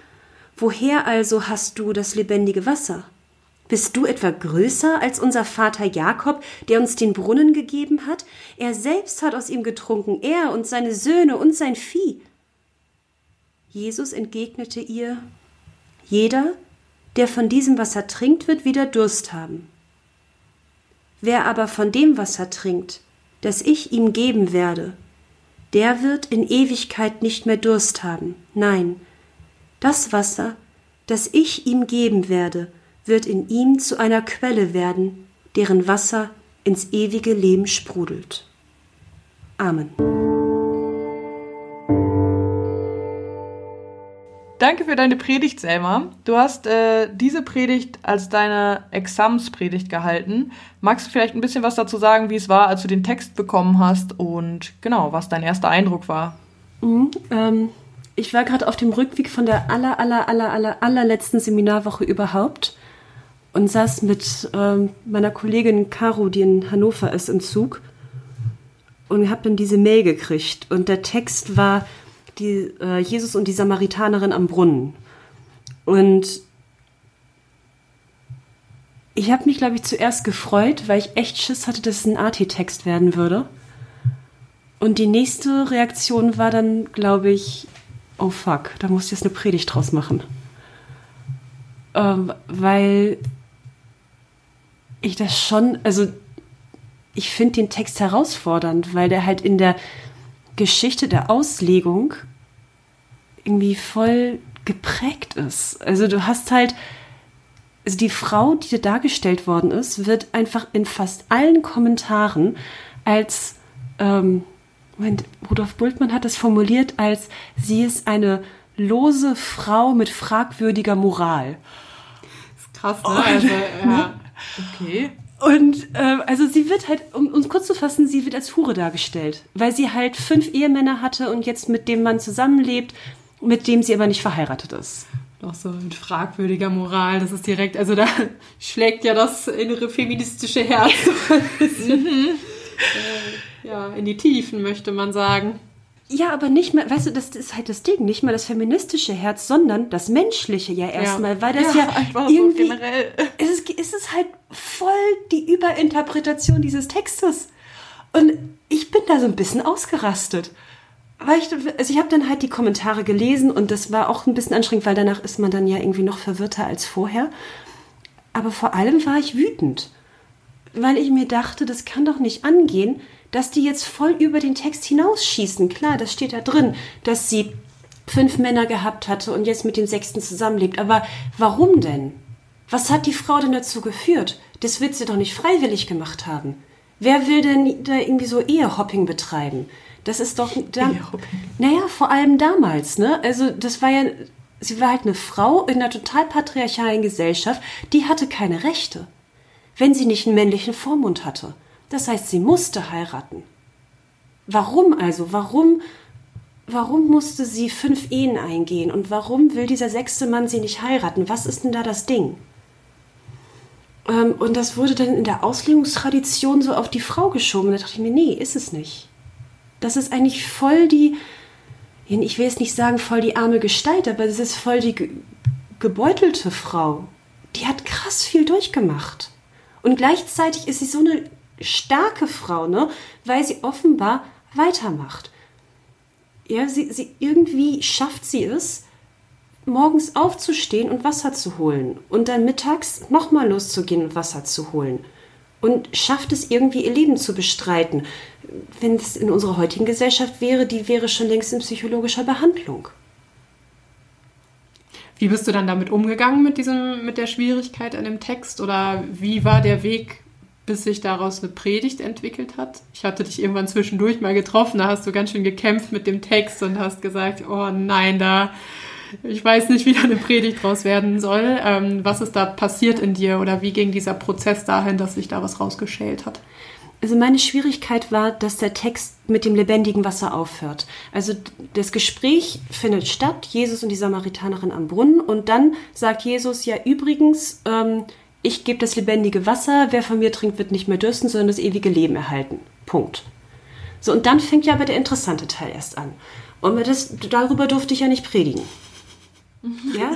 woher also hast du das lebendige Wasser? Bist du etwa größer als unser Vater Jakob, der uns den Brunnen gegeben hat? Er selbst hat aus ihm getrunken, er und seine Söhne und sein Vieh. Jesus entgegnete ihr, Jeder, der von diesem Wasser trinkt, wird wieder Durst haben. Wer aber von dem Wasser trinkt, das ich ihm geben werde, der wird in Ewigkeit nicht mehr Durst haben. Nein, das Wasser, das ich ihm geben werde, wird in ihm zu einer Quelle werden, deren Wasser ins ewige Leben sprudelt. Amen. Danke für deine Predigt, Selma. Du hast äh, diese Predigt als deine Examenspredigt gehalten. Magst du vielleicht ein bisschen was dazu sagen, wie es war, als du den Text bekommen hast und genau, was dein erster Eindruck war? Mhm, ähm, ich war gerade auf dem Rückweg von der aller, aller, aller, aller, allerletzten Seminarwoche überhaupt und saß mit ähm, meiner Kollegin Caro, die in Hannover ist, im Zug und habe dann diese Mail gekriegt und der Text war die, äh, Jesus und die Samaritanerin am Brunnen. Und ich habe mich, glaube ich, zuerst gefreut, weil ich echt Schiss hatte, dass es ein AT-Text werden würde. Und die nächste Reaktion war dann, glaube ich, oh fuck, da muss ich jetzt eine Predigt draus machen. Ähm, weil ich das schon, also ich finde den Text herausfordernd, weil der halt in der Geschichte der Auslegung irgendwie voll geprägt ist. Also du hast halt, also die Frau, die dir dargestellt worden ist, wird einfach in fast allen Kommentaren als, ähm, Moment, Rudolf Bultmann hat es formuliert als, sie ist eine lose Frau mit fragwürdiger Moral. Das ist krass, ne? Also, ja. Okay. Und ähm, also sie wird halt, um uns kurz zu fassen, sie wird als Hure dargestellt, weil sie halt fünf Ehemänner hatte und jetzt mit dem Mann zusammenlebt, mit dem sie aber nicht verheiratet ist. Doch so mit fragwürdiger Moral, das ist direkt, also da schlägt ja das innere feministische Herz bisschen, äh, ja, in die Tiefen, möchte man sagen. Ja, aber nicht mehr, weißt du, das ist halt das Ding, nicht mal das feministische Herz, sondern das menschliche ja erstmal, weil das ja, so irgendwie, generell. es ist, es ist halt voll die Überinterpretation dieses Textes. Und ich bin da so ein bisschen ausgerastet. Weil ich, also ich habe dann halt die Kommentare gelesen und das war auch ein bisschen anstrengend, weil danach ist man dann ja irgendwie noch verwirrter als vorher. Aber vor allem war ich wütend, weil ich mir dachte, das kann doch nicht angehen, dass die jetzt voll über den Text hinausschießen. Klar, das steht da drin, dass sie fünf Männer gehabt hatte und jetzt mit den sechsten zusammenlebt. Aber warum denn? Was hat die Frau denn dazu geführt? Das wird sie doch nicht freiwillig gemacht haben. Wer will denn da irgendwie so Ehehopping betreiben? Das ist doch Ehehopping. naja, vor allem damals, ne? Also das war ja, sie war halt eine Frau in einer total patriarchalen Gesellschaft, die hatte keine Rechte, wenn sie nicht einen männlichen Vormund hatte. Das heißt, sie musste heiraten. Warum also? Warum, warum musste sie fünf Ehen eingehen? Und warum will dieser sechste Mann sie nicht heiraten? Was ist denn da das Ding? Ähm, und das wurde dann in der Auslegungstradition so auf die Frau geschoben. Da dachte ich mir, nee, ist es nicht. Das ist eigentlich voll die, ich will jetzt nicht sagen voll die arme Gestalt, aber das ist voll die ge gebeutelte Frau. Die hat krass viel durchgemacht. Und gleichzeitig ist sie so eine starke Frau, ne? Weil sie offenbar weitermacht. Ja, sie, sie irgendwie schafft sie es, morgens aufzustehen und Wasser zu holen und dann mittags nochmal loszugehen und Wasser zu holen. Und schafft es irgendwie ihr Leben zu bestreiten. Wenn es in unserer heutigen Gesellschaft wäre, die wäre schon längst in psychologischer Behandlung. Wie bist du dann damit umgegangen mit diesem, mit der Schwierigkeit an dem Text? Oder wie war der Weg, bis sich daraus eine Predigt entwickelt hat? Ich hatte dich irgendwann zwischendurch mal getroffen, da hast du ganz schön gekämpft mit dem Text und hast gesagt, oh nein, da, ich weiß nicht, wie da eine Predigt draus werden soll. Ähm, was ist da passiert in dir oder wie ging dieser Prozess dahin, dass sich da was rausgeschält hat? Also meine Schwierigkeit war, dass der Text mit dem lebendigen Wasser aufhört. Also das Gespräch findet statt, Jesus und die Samaritanerin am Brunnen, und dann sagt Jesus ja übrigens, ähm, ich gebe das lebendige Wasser, wer von mir trinkt, wird nicht mehr dürsten, sondern das ewige Leben erhalten. Punkt. So, und dann fängt ja aber der interessante Teil erst an. Und das, darüber durfte ich ja nicht predigen. Ja?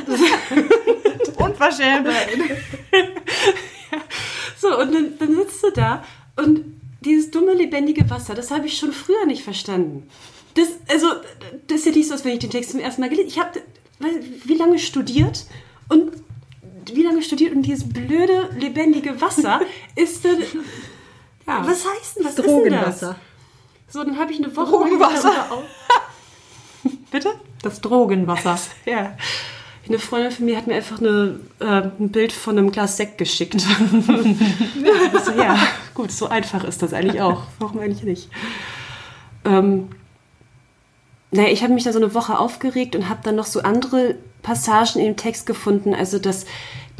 Unverschämtheit. So, und dann, dann sitzt du da und dieses dumme, lebendige Wasser, das habe ich schon früher nicht verstanden. Das, also, das ist ja nicht so, als wenn ich den Text zum ersten Mal gelesen Ich habe, wie lange studiert und wie lange studiert und dieses blöde, lebendige Wasser ist dann. Ja. Was heißt denn, was ist denn das? Drogenwasser. So, dann habe ich eine Woche Drogenwasser. Bitte? Das Drogenwasser. Ja. Eine Freundin von mir hat mir einfach eine, äh, ein Bild von einem Glas Sekt geschickt. also, ja, gut, so einfach ist das eigentlich auch. Warum eigentlich nicht? Ähm, naja, ich habe mich da so eine Woche aufgeregt und habe dann noch so andere Passagen im Text gefunden. Also, dass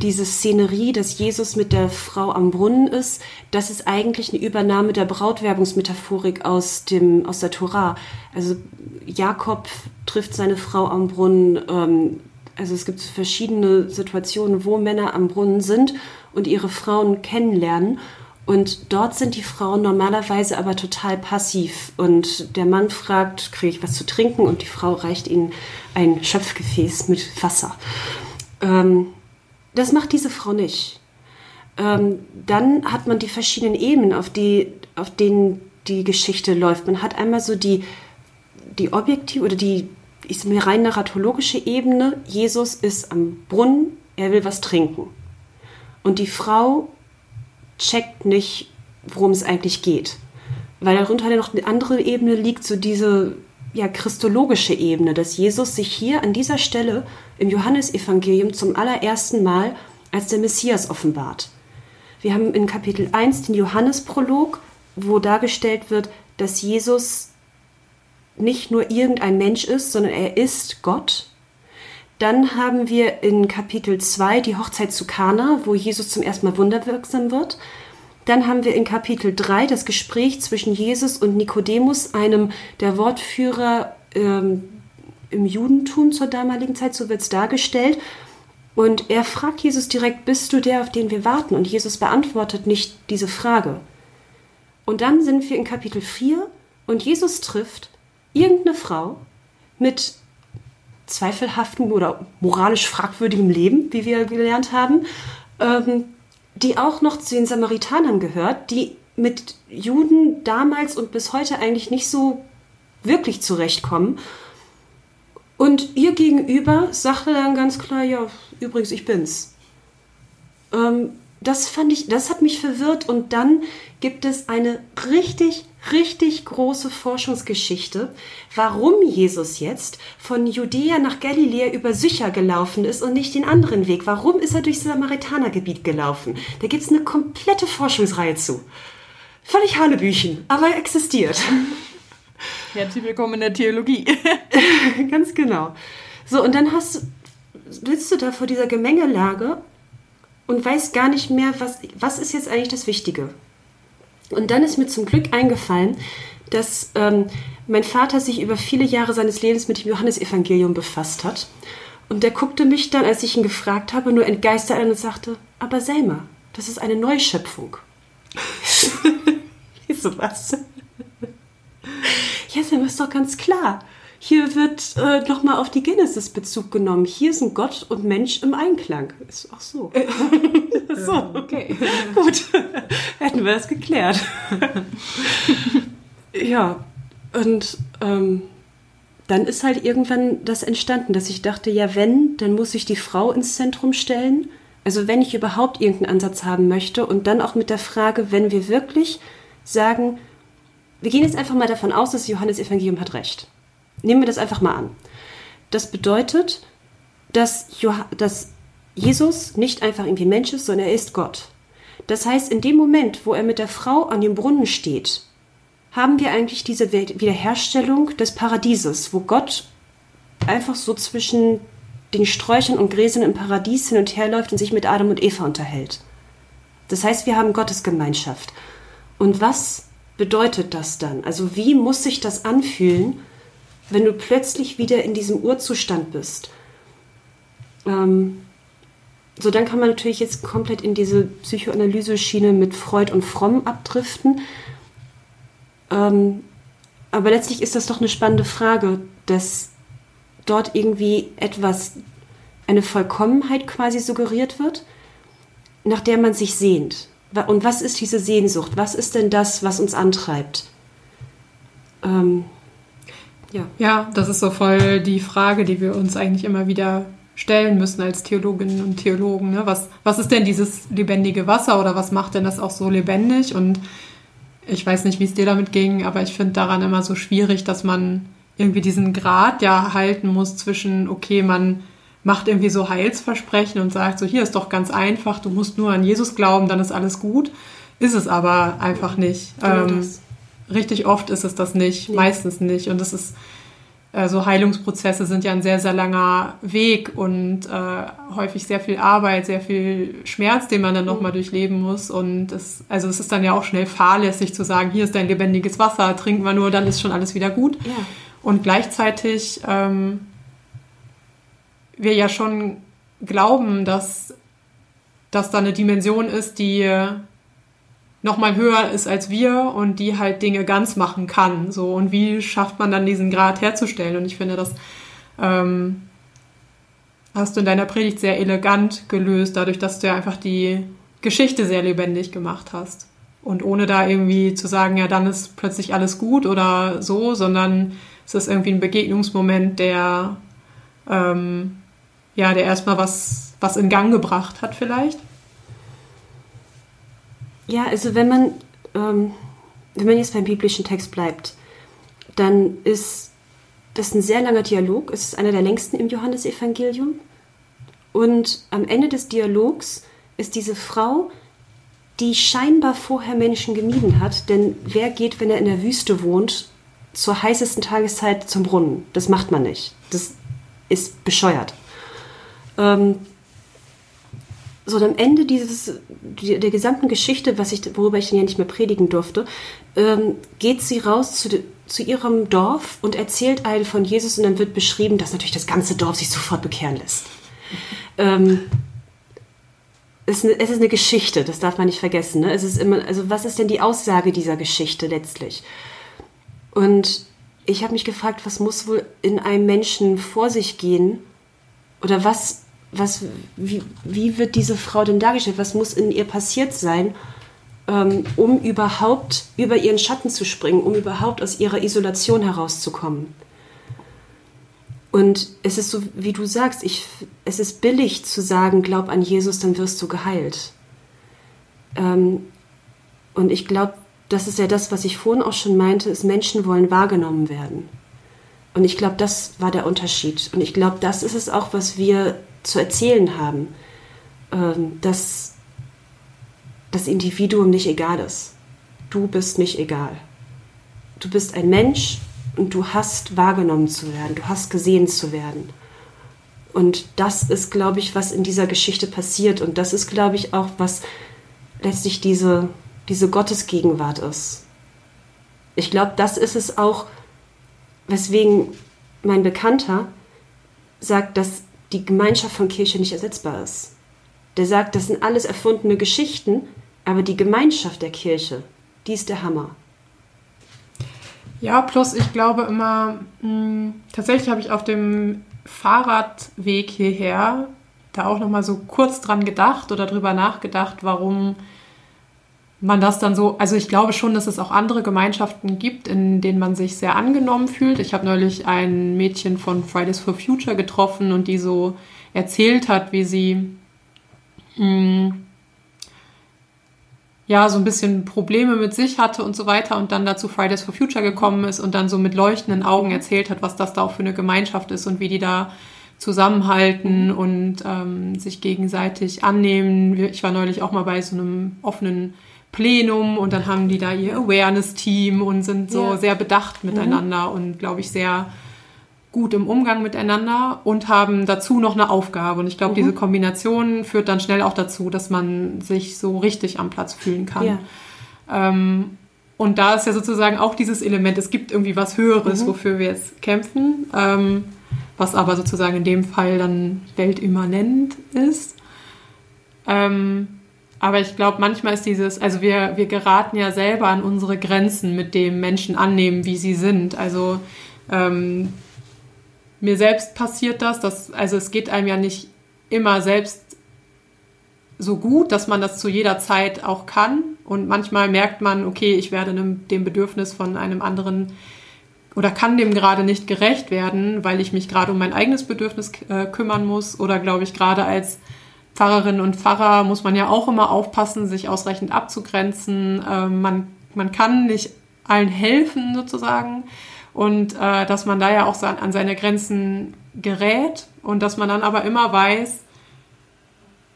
diese Szenerie, dass Jesus mit der Frau am Brunnen ist, das ist eigentlich eine Übernahme der Brautwerbungsmetaphorik aus, dem, aus der Tora. Also, Jakob trifft seine Frau am Brunnen. Ähm, also, es gibt verschiedene Situationen, wo Männer am Brunnen sind und ihre Frauen kennenlernen. Und dort sind die Frauen normalerweise aber total passiv. Und der Mann fragt, kriege ich was zu trinken? Und die Frau reicht ihnen ein Schöpfgefäß mit Wasser. Ähm, das macht diese Frau nicht. Ähm, dann hat man die verschiedenen Ebenen, auf, die, auf denen die Geschichte läuft. Man hat einmal so die, die objektive oder die ich sag rein narratologische Ebene. Jesus ist am Brunnen, er will was trinken. Und die Frau checkt nicht, worum es eigentlich geht. Weil darunter noch eine andere Ebene liegt, so diese ja, christologische Ebene, dass Jesus sich hier an dieser Stelle im Johannesevangelium zum allerersten Mal als der Messias offenbart. Wir haben in Kapitel 1 den Johannesprolog, wo dargestellt wird, dass Jesus nicht nur irgendein Mensch ist, sondern er ist Gott. Dann haben wir in Kapitel 2 die Hochzeit zu Kana, wo Jesus zum ersten Mal wunderwirksam wird. Dann haben wir in Kapitel 3 das Gespräch zwischen Jesus und Nikodemus, einem der Wortführer ähm, im Judentum zur damaligen Zeit, so wird es dargestellt. Und er fragt Jesus direkt, bist du der, auf den wir warten? Und Jesus beantwortet nicht diese Frage. Und dann sind wir in Kapitel 4 und Jesus trifft irgendeine Frau mit zweifelhaftem oder moralisch fragwürdigem Leben, wie wir gelernt haben, ähm, die auch noch zu den Samaritanern gehört, die mit Juden damals und bis heute eigentlich nicht so wirklich zurechtkommen. Und ihr gegenüber sagte dann ganz klar, ja, übrigens, ich bin's. Ähm, das fand ich, das hat mich verwirrt und dann gibt es eine richtig, richtig große Forschungsgeschichte, warum Jesus jetzt von Judäa nach Galiläa über Sycher gelaufen ist und nicht den anderen Weg. Warum ist er durchs Samaritanergebiet gelaufen? Da gibt es eine komplette Forschungsreihe zu. Völlig Hanebüchen, aber existiert. Herzlich willkommen in der Theologie. Ganz genau. So, und dann hast, sitzt du da vor dieser Gemengelage und weißt gar nicht mehr, was, was ist jetzt eigentlich das Wichtige. Und dann ist mir zum Glück eingefallen, dass ähm, mein Vater sich über viele Jahre seines Lebens mit dem Johannesevangelium befasst hat. Und der guckte mich dann, als ich ihn gefragt habe, nur entgeistert an und sagte, aber Selma, das ist eine Neuschöpfung. Wieso was? ja, Selma, ist doch ganz klar. Hier wird äh, nochmal auf die Genesis Bezug genommen. Hier sind Gott und Mensch im Einklang. Ist auch so. so, okay. Gut. Hätten wir das geklärt. ja, und ähm, dann ist halt irgendwann das entstanden, dass ich dachte, ja, wenn, dann muss ich die Frau ins Zentrum stellen. Also wenn ich überhaupt irgendeinen Ansatz haben möchte und dann auch mit der Frage, wenn wir wirklich sagen, wir gehen jetzt einfach mal davon aus, dass Johannes Evangelium hat recht. Nehmen wir das einfach mal an. Das bedeutet, dass, dass Jesus nicht einfach irgendwie Mensch ist, sondern er ist Gott. Das heißt, in dem Moment, wo er mit der Frau an dem Brunnen steht, haben wir eigentlich diese Wiederherstellung des Paradieses, wo Gott einfach so zwischen den Sträuchern und Gräsern im Paradies hin und her läuft und sich mit Adam und Eva unterhält. Das heißt, wir haben Gottesgemeinschaft. Und was bedeutet das dann? Also wie muss sich das anfühlen, wenn du plötzlich wieder in diesem Urzustand bist? Ähm, so, dann kann man natürlich jetzt komplett in diese Psychoanalyse-Schiene mit Freud und Fromm abdriften. Ähm, aber letztlich ist das doch eine spannende Frage, dass dort irgendwie etwas, eine Vollkommenheit quasi suggeriert wird, nach der man sich sehnt. Und was ist diese Sehnsucht? Was ist denn das, was uns antreibt? Ähm, ja. ja, das ist so voll die Frage, die wir uns eigentlich immer wieder stellen müssen als Theologinnen und Theologen. Ne? Was, was ist denn dieses lebendige Wasser oder was macht denn das auch so lebendig? Und ich weiß nicht, wie es dir damit ging, aber ich finde daran immer so schwierig, dass man irgendwie diesen Grad ja halten muss zwischen, okay, man macht irgendwie so Heilsversprechen und sagt so, hier ist doch ganz einfach, du musst nur an Jesus glauben, dann ist alles gut. ist es aber einfach nicht. Genau ähm, das. Richtig oft ist es das nicht, Nee. meistens nicht. Und das ist, äh, so Heilungsprozesse sind ja ein sehr, sehr langer Weg und äh, häufig sehr viel Arbeit, sehr viel Schmerz, den man dann nochmal durchleben muss. Und es, also es ist dann ja auch schnell fahrlässig zu sagen, hier ist dein lebendiges Wasser, trink mal nur, dann ist schon alles wieder gut. Ja. Und gleichzeitig ähm, wir ja schon glauben, dass, dass da eine Dimension ist, die nochmal höher ist als wir und die halt Dinge ganz machen kann. So, und wie schafft man dann diesen Grad herzustellen? Und ich finde, das ähm, hast du in deiner Predigt sehr elegant gelöst, dadurch, dass du ja einfach die Geschichte sehr lebendig gemacht hast. Und ohne da irgendwie zu sagen, ja, dann ist plötzlich alles gut oder so, sondern es ist irgendwie ein Begegnungsmoment, der, ähm, ja, der erstmal was, was in Gang gebracht hat, vielleicht. Ja, also wenn man, ähm, wenn man jetzt beim biblischen Text bleibt, dann ist das ein sehr langer Dialog. Es ist einer der längsten im Johannesevangelium. Und am Ende des Dialogs ist diese Frau, die scheinbar vorher Menschen gemieden hat. Denn wer geht, wenn er in der Wüste wohnt, zur heißesten Tageszeit zum Brunnen? Das macht man nicht. Das ist bescheuert. Ähm, so, und am Ende dieses, die, der gesamten Geschichte, was ich, worüber ich dann ja nicht mehr predigen durfte, ähm, geht sie raus zu, zu ihrem Dorf und erzählt allen von Jesus und dann wird beschrieben, dass natürlich das ganze Dorf sich sofort bekehren lässt. Ähm, es, ist eine, es ist eine Geschichte, das darf man nicht vergessen. Ne? Es ist immer, also was ist denn die Aussage dieser Geschichte letztlich? Und ich habe mich gefragt, was muss wohl in einem Menschen vor sich gehen? Oder was, was, wie, wie wird diese Frau denn dargestellt? Was muss in ihr passiert sein, ähm, um überhaupt über ihren Schatten zu springen, um überhaupt aus ihrer Isolation herauszukommen? Und es ist so, wie du sagst, ich, es ist billig zu sagen, glaub an Jesus, dann wirst du geheilt. Ähm, und ich glaube, das ist ja das, was ich vorhin auch schon meinte, ist, Menschen wollen wahrgenommen werden. Und ich glaube, das war der Unterschied. Und ich glaube, das ist es auch, was wir zu erzählen haben, ähm, dass das Individuum nicht egal ist. Du bist nicht egal. Du bist ein Mensch und du hast wahrgenommen zu werden, du hast gesehen zu werden. Und das ist, glaube ich, was in dieser Geschichte passiert. Und das ist, glaube ich, auch, was letztlich diese, diese Gottesgegenwart ist. Ich glaube, das ist es auch, weswegen mein Bekannter sagt, dass die Gemeinschaft von Kirche nicht ersetzbar ist. Der sagt, das sind alles erfundene Geschichten, aber die Gemeinschaft der Kirche, die ist der Hammer. Ja, plus ich glaube immer, mh, tatsächlich habe ich auf dem Fahrradweg hierher da auch noch mal so kurz dran gedacht oder drüber nachgedacht, warum man das dann so, also ich glaube schon, dass es auch andere Gemeinschaften gibt, in denen man sich sehr angenommen fühlt. Ich habe neulich ein Mädchen von Fridays for Future getroffen und die so erzählt hat, wie sie mh, ja so ein bisschen Probleme mit sich hatte und so weiter und dann dazu Fridays for Future gekommen ist und dann so mit leuchtenden Augen erzählt hat, was das da auch für eine Gemeinschaft ist und wie die da zusammenhalten und ähm, sich gegenseitig annehmen. Ich war neulich auch mal bei so einem offenen Plenum und dann haben die da ihr Awareness-Team und sind so Ja. sehr bedacht miteinander und glaube ich sehr gut im Umgang miteinander und haben dazu noch eine Aufgabe. Und ich glaube, diese Kombination führt dann schnell auch dazu, dass man sich so richtig am Platz fühlen kann. Ja. Ähm, und da ist ja sozusagen auch dieses Element, es gibt irgendwie was Höheres, Mhm. wofür wir jetzt kämpfen, ähm, was aber sozusagen in dem Fall dann weltimmanent ist. Ähm, aber ich glaube, manchmal ist dieses, also wir, wir geraten ja selber an unsere Grenzen mit dem Menschen annehmen, wie sie sind. Also ähm, mir selbst passiert das, dass, also es geht einem ja nicht immer selbst so gut, dass man das zu jeder Zeit auch kann. Und manchmal merkt man, okay, ich werde dem Bedürfnis von einem anderen oder kann dem gerade nicht gerecht werden, weil ich mich gerade um mein eigenes Bedürfnis äh, kümmern muss. Oder glaube ich, gerade als Pfarrerin und Pfarrer muss man ja auch immer aufpassen, sich ausreichend abzugrenzen. Ähm, man, man kann nicht allen helfen sozusagen. Und äh, dass man da ja auch an seine Grenzen gerät und dass man dann aber immer weiß,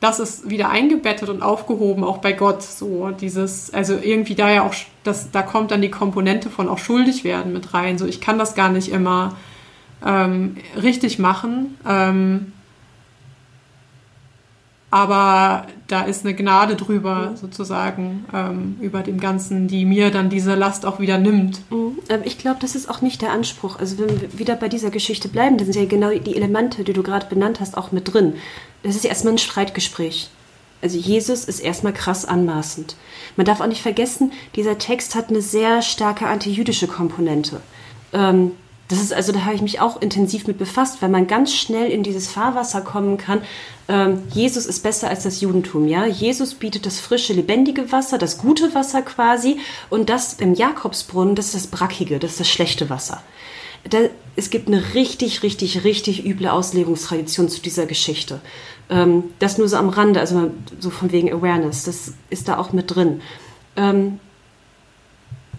das ist wieder eingebettet und aufgehoben, auch bei Gott. So dieses, also irgendwie da ja auch, das, da kommt dann die Komponente von auch schuldig werden mit rein. So, ich kann das gar nicht immer ähm, richtig machen. Ähm, aber da ist eine Gnade drüber, sozusagen, ähm, über dem Ganzen, die mir dann diese Last auch wieder nimmt. Mhm. Ich glaube, das ist auch nicht der Anspruch. Also wenn wir wieder bei dieser Geschichte bleiben, dann sind ja genau die Elemente, die du gerade benannt hast, auch mit drin. Das ist erstmal ein Streitgespräch. Also Jesus ist erstmal krass anmaßend. Man darf auch nicht vergessen, dieser Text hat eine sehr starke antijüdische Komponente. Ähm, das ist also, da habe ich mich auch intensiv mit befasst, weil man ganz schnell in dieses Fahrwasser kommen kann. Ähm, Jesus ist besser als das Judentum, ja. Jesus bietet das frische, lebendige Wasser, das gute Wasser quasi, und das im Jakobsbrunnen, das ist das brackige, das ist das schlechte Wasser. Da, es gibt eine richtig, richtig, richtig üble Auslegungstradition zu dieser Geschichte. Ähm, das nur so am Rande, also so von wegen Awareness, das ist da auch mit drin. Ähm,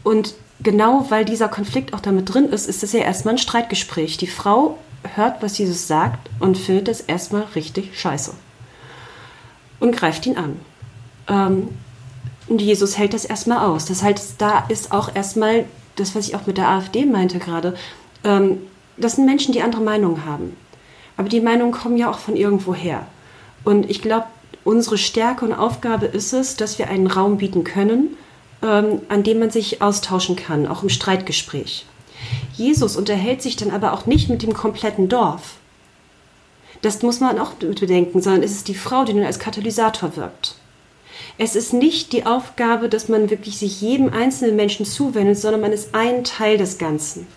und genau weil dieser Konflikt auch damit drin ist, ist es ja erstmal ein Streitgespräch. Die Frau hört, was Jesus sagt und findet es erstmal richtig scheiße und greift ihn an. Ähm, und Jesus hält das erstmal aus. Das heißt, da ist auch erstmal das, was ich auch mit der AfD meinte gerade. Ähm, das sind Menschen, die andere Meinungen haben. Aber die Meinungen kommen ja auch von irgendwo her. Und ich glaube, unsere Stärke und Aufgabe ist es, dass wir einen Raum bieten können, ähm, an dem man sich austauschen kann, auch im Streitgespräch. Jesus unterhält sich dann aber auch nicht mit dem kompletten Dorf. Das muss man auch bedenken, sondern es ist die Frau, die nun als Katalysator wirkt. Es ist nicht die Aufgabe, dass man wirklich sich jedem einzelnen Menschen zuwendet, sondern man ist ein Teil des Ganzen.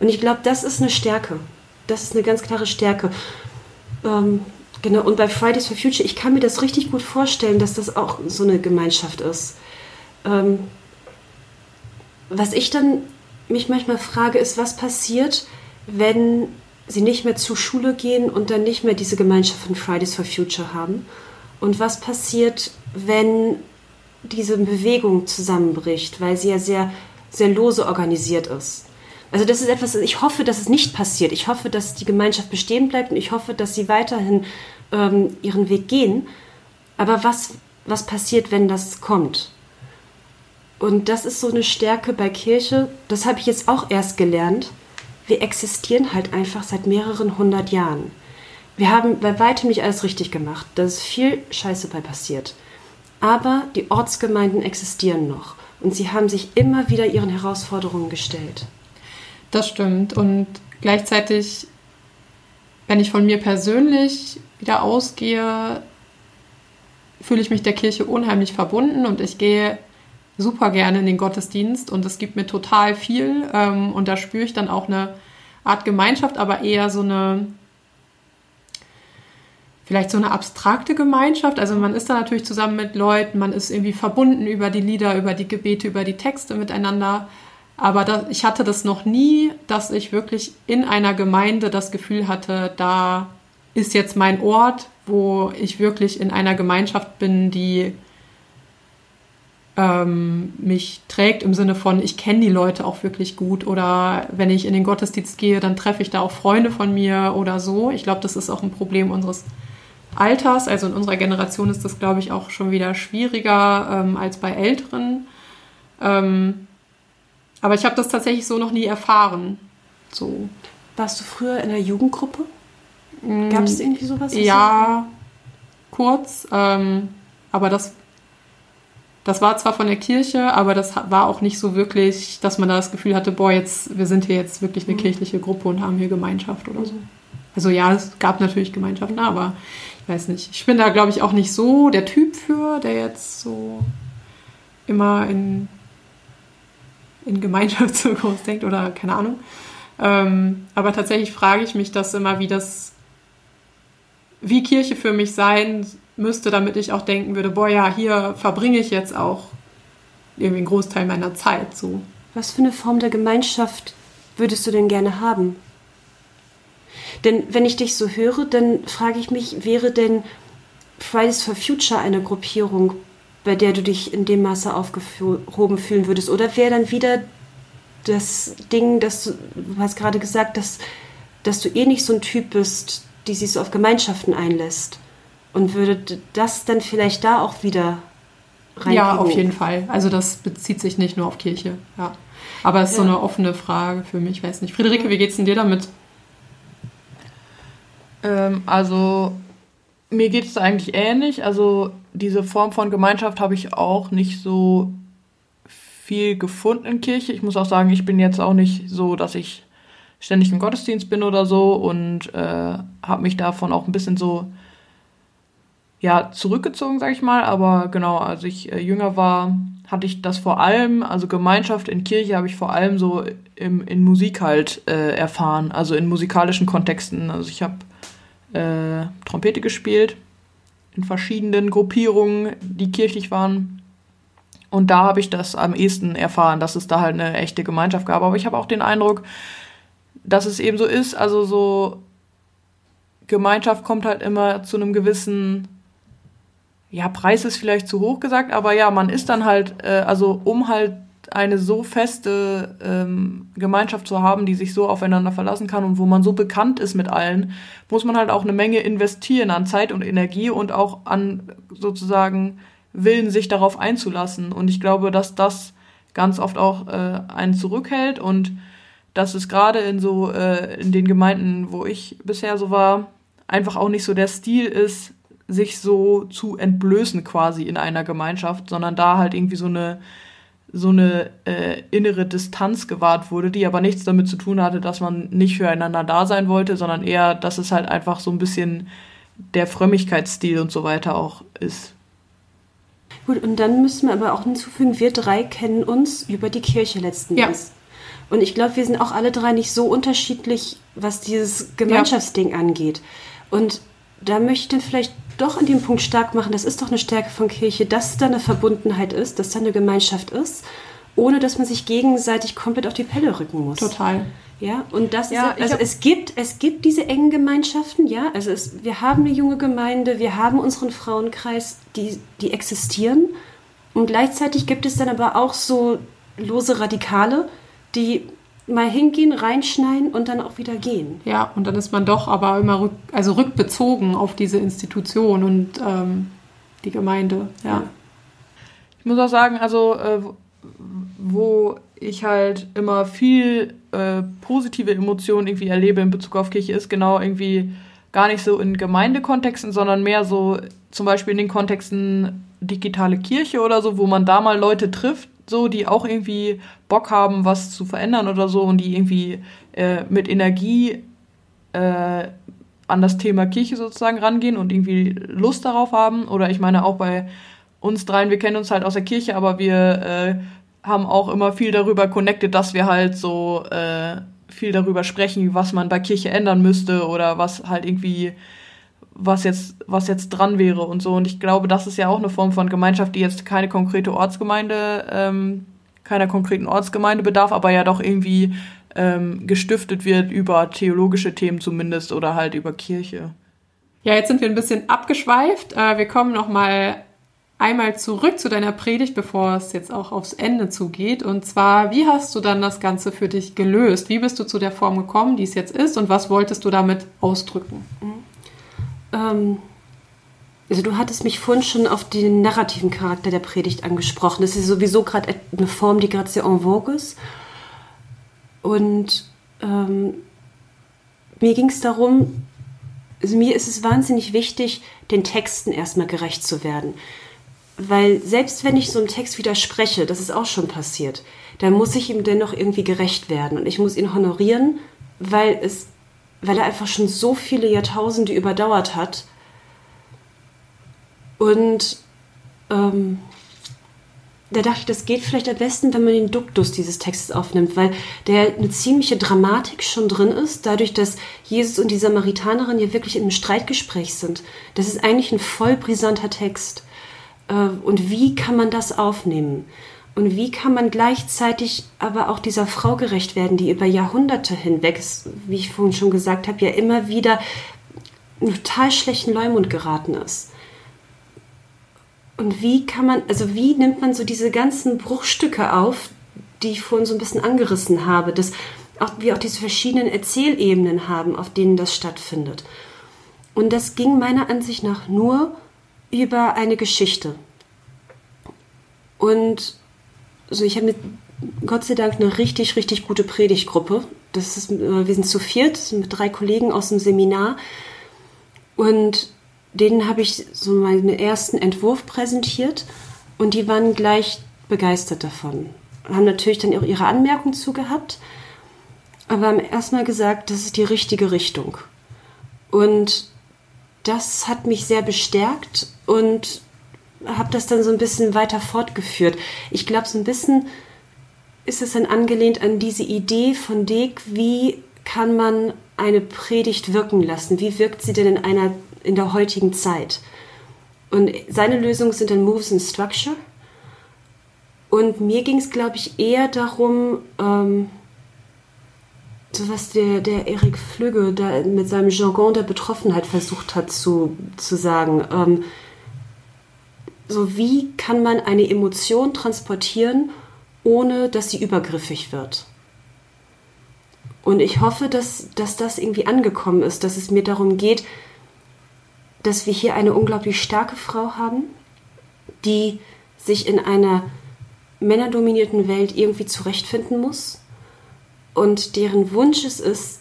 Und ich glaube, das ist eine Stärke. Das ist eine ganz klare Stärke. Ähm, genau, und bei Fridays for Future, ich kann mir das richtig gut vorstellen, dass das auch so eine Gemeinschaft ist. Ähm, was ich dann mich manchmal frage, ist, was passiert, wenn sie nicht mehr zur Schule gehen und dann nicht mehr diese Gemeinschaft von Fridays for Future haben? Und was passiert, wenn diese Bewegung zusammenbricht, weil sie ja sehr, sehr lose organisiert ist? Also das ist etwas, ich hoffe, dass es nicht passiert. Ich hoffe, dass die Gemeinschaft bestehen bleibt und ich hoffe, dass sie weiterhin ähm, ihren Weg gehen. Aber was, was passiert, wenn das kommt? Und das ist so eine Stärke bei Kirche, das habe ich jetzt auch erst gelernt. Wir existieren halt einfach seit mehreren hundert Jahren. Wir haben bei weitem nicht alles richtig gemacht. Da ist viel Scheiße bei passiert. Aber die Ortsgemeinden existieren noch und sie haben sich immer wieder ihren Herausforderungen gestellt. Das stimmt. Und gleichzeitig, wenn ich von mir persönlich wieder ausgehe, fühle ich mich der Kirche unheimlich verbunden und ich gehe super gerne in den Gottesdienst und es gibt mir total viel. Ähm, und da spüre ich dann auch eine Art Gemeinschaft, aber eher so eine, vielleicht so eine abstrakte Gemeinschaft. Also man ist da natürlich zusammen mit Leuten, man ist irgendwie verbunden über die Lieder, über die Gebete, über die Texte miteinander. Aber das, ich hatte das noch nie, dass ich wirklich in einer Gemeinde das Gefühl hatte, da ist jetzt mein Ort, wo ich wirklich in einer Gemeinschaft bin, die ähm, mich trägt im Sinne von, ich kenne die Leute auch wirklich gut oder wenn ich in den Gottesdienst gehe, dann treffe ich da auch Freunde von mir oder so. Ich glaube, das ist auch ein Problem unseres Alters. Also in unserer Generation ist das, glaube ich, auch schon wieder schwieriger ähm, als bei Älteren. Ähm, aber ich habe das tatsächlich so noch nie erfahren. So. Warst du früher in einer Jugendgruppe? Gab es irgendwie sowas? Ja, kurz. Ähm, aber das das war zwar von der Kirche, aber das war auch nicht so wirklich, dass man da das Gefühl hatte, boah, jetzt, wir sind hier jetzt wirklich eine mhm. kirchliche Gruppe und haben hier Gemeinschaft oder so. Also ja, es gab natürlich Gemeinschaften, aber ich weiß nicht. Ich bin da, glaube ich, auch nicht so der Typ für, der jetzt so immer in, in Gemeinschaft so groß denkt oder keine Ahnung. Ähm, aber tatsächlich frage ich mich das immer, wie das, wie Kirche für mich sein müsste, damit ich auch denken würde, boah ja, hier verbringe ich jetzt auch irgendwie einen Großteil meiner Zeit so. Was für eine Form der Gemeinschaft würdest du denn gerne haben? Denn wenn ich dich so höre, dann frage ich mich, wäre denn Fridays for Future eine Gruppierung, bei der du dich in dem Maße aufgehoben fühlen würdest? Oder wäre dann wieder das Ding, dass du, du hast gerade gesagt, dass, dass du eh nicht so ein Typ bist, die sich so auf Gemeinschaften einlässt? Und würde das dann vielleicht da auch wieder rein? Ja, auf jeden Fall. Also das bezieht sich nicht nur auf Kirche, ja. Aber es ist so Ja. eine offene Frage für mich, ich weiß nicht. Friederike, wie geht's denn dir damit? Ähm, also mir geht es eigentlich ähnlich. Also diese Form von Gemeinschaft habe ich auch nicht so viel gefunden in Kirche. Ich muss auch sagen, ich bin jetzt auch nicht so, dass ich ständig im Gottesdienst bin oder so und äh, habe mich davon auch ein bisschen so ja zurückgezogen, sag ich mal. Aber genau, als ich äh, jünger war, hatte ich das vor allem, also Gemeinschaft in Kirche habe ich vor allem so im, in Musik halt äh, erfahren, also in musikalischen Kontexten. Also ich habe äh, Trompete gespielt in verschiedenen Gruppierungen, die kirchlich waren. Und da habe ich das am ehesten erfahren, dass es da halt eine echte Gemeinschaft gab. Aber ich habe auch den Eindruck, dass es eben so ist. Also so Gemeinschaft kommt halt immer zu einem gewissen, ja, Preis ist vielleicht zu hoch gesagt, aber ja, man ist dann halt, äh, also um halt eine so feste ähm, Gemeinschaft zu haben, die sich so aufeinander verlassen kann und wo man so bekannt ist mit allen, muss man halt auch eine Menge investieren an Zeit und Energie und auch an sozusagen Willen, sich darauf einzulassen. Und ich glaube, dass das ganz oft auch äh, einen zurückhält und dass es gerade in so äh, in den Gemeinden, wo ich bisher so war, einfach auch nicht so der Stil ist, sich so zu entblößen quasi in einer Gemeinschaft, sondern da halt irgendwie so eine so eine äh, innere Distanz gewahrt wurde, die aber nichts damit zu tun hatte, dass man nicht füreinander da sein wollte, sondern eher, dass es halt einfach so ein bisschen der Frömmigkeitsstil und so weiter auch ist. Gut, und dann müssen wir aber auch hinzufügen, wir drei kennen uns über die Kirche letzten Ja. Endes. Und ich glaube, wir sind auch alle drei nicht so unterschiedlich, was dieses Gemeinschaftsding angeht. Und da möchte vielleicht doch an dem Punkt stark machen, das ist doch eine Stärke von Kirche, dass da eine Verbundenheit ist, dass da eine Gemeinschaft ist, ohne dass man sich gegenseitig komplett auf die Pelle rücken muss. Total. Ja, und das Ja, ist, also es gibt, es gibt diese engen Gemeinschaften, ja, also es, wir haben eine junge Gemeinde, wir haben unseren Frauenkreis, die, die existieren und gleichzeitig gibt es dann aber auch so lose Radikale, die mal hingehen, reinschneiden und dann auch wieder gehen. Ja, und dann ist man doch aber immer rück, also rückbezogen auf diese Institution und ähm, die Gemeinde. Ja. Ich muss auch sagen, also äh, wo ich halt immer viel äh, positive Emotionen irgendwie erlebe in Bezug auf Kirche, ist genau irgendwie gar nicht so in Gemeindekontexten, sondern mehr so zum Beispiel in den Kontexten digitale Kirche oder so, wo man da mal Leute trifft, so die auch irgendwie Bock haben, was zu verändern oder so und die irgendwie äh, mit Energie äh, an das Thema Kirche sozusagen rangehen und irgendwie Lust darauf haben. Oder ich meine auch bei uns dreien, wir kennen uns halt aus der Kirche, aber wir äh, haben auch immer viel darüber connected, dass wir halt so äh, viel darüber sprechen, was man bei Kirche ändern müsste oder was halt irgendwie was jetzt was jetzt dran wäre und so und ich glaube, das ist ja auch eine Form von Gemeinschaft, die jetzt keine konkrete Ortsgemeinde ähm, keiner konkreten Ortsgemeinde bedarf, aber ja doch irgendwie ähm, gestiftet wird über theologische Themen zumindest oder halt über Kirche. Ja, jetzt sind wir ein bisschen abgeschweift. Äh, wir kommen noch mal einmal zurück zu deiner Predigt, bevor es jetzt auch aufs Ende zugeht. Und zwar, wie hast du dann das Ganze für dich gelöst? Wie bist du zu der Form gekommen, die es jetzt ist? Und was wolltest du damit ausdrücken? Ähm, also du hattest mich vorhin schon auf den narrativen Charakter der Predigt angesprochen. Das ist sowieso gerade eine Form, die gerade sehr en vogue ist. Und ähm, mir ging es darum, also mir ist es wahnsinnig wichtig, den Texten erstmal gerecht zu werden. Weil selbst wenn ich so einem Text widerspreche, das ist auch schon passiert, dann muss ich ihm dennoch irgendwie gerecht werden. Und ich muss ihn honorieren, weil, es, weil er einfach schon so viele Jahrtausende überdauert hat. Und ähm, da dachte ich, das geht vielleicht am besten, wenn man den Duktus dieses Textes aufnimmt, weil der eine ziemliche Dramatik schon drin ist, dadurch, dass Jesus und die Samaritanerin hier wirklich einem Streitgespräch sind. Das ist eigentlich ein voll brisanter Text. Äh, Und wie kann man das aufnehmen? Und wie kann man gleichzeitig aber auch dieser Frau gerecht werden, die über Jahrhunderte hinweg, wie ich vorhin schon gesagt habe, ja immer wieder total schlechten Leumund geraten ist? Und wie kann man, also wie nimmt man so diese ganzen Bruchstücke auf, die ich vorhin so ein bisschen angerissen habe, dass auch, wir auch diese verschiedenen Erzählebenen haben, auf denen das stattfindet. Und das ging meiner Ansicht nach nur über eine Geschichte. Und also ich habe mit Gott sei Dank eine richtig, richtig gute Predigtgruppe. Das ist, äh, wir sind zu viert mit drei Kollegen aus dem Seminar. Und denen habe ich so meinen ersten Entwurf präsentiert und die waren gleich begeistert davon. Haben natürlich dann auch ihre Anmerkungen zugehabt, aber haben erstmal gesagt, das ist die richtige Richtung. Und das hat mich sehr bestärkt und habe das dann so ein bisschen weiter fortgeführt. Ich glaube, so ein bisschen ist es dann angelehnt an diese Idee von Dick, wie kann man eine Predigt wirken lassen? Wie wirkt sie denn in einer in der heutigen Zeit? Und seine Lösungen sind dann Moves and Structure. Und mir ging es, glaube ich, eher darum, ähm, so was der, der Eric Flügge da mit seinem Jargon der Betroffenheit versucht hat zu, zu sagen. Ähm, so wie kann man eine Emotion transportieren, ohne dass sie übergriffig wird? Und ich hoffe, dass, dass das irgendwie angekommen ist, dass es mir darum geht, dass wir hier eine unglaublich starke Frau haben, die sich in einer männerdominierten Welt irgendwie zurechtfinden muss und deren Wunsch es ist,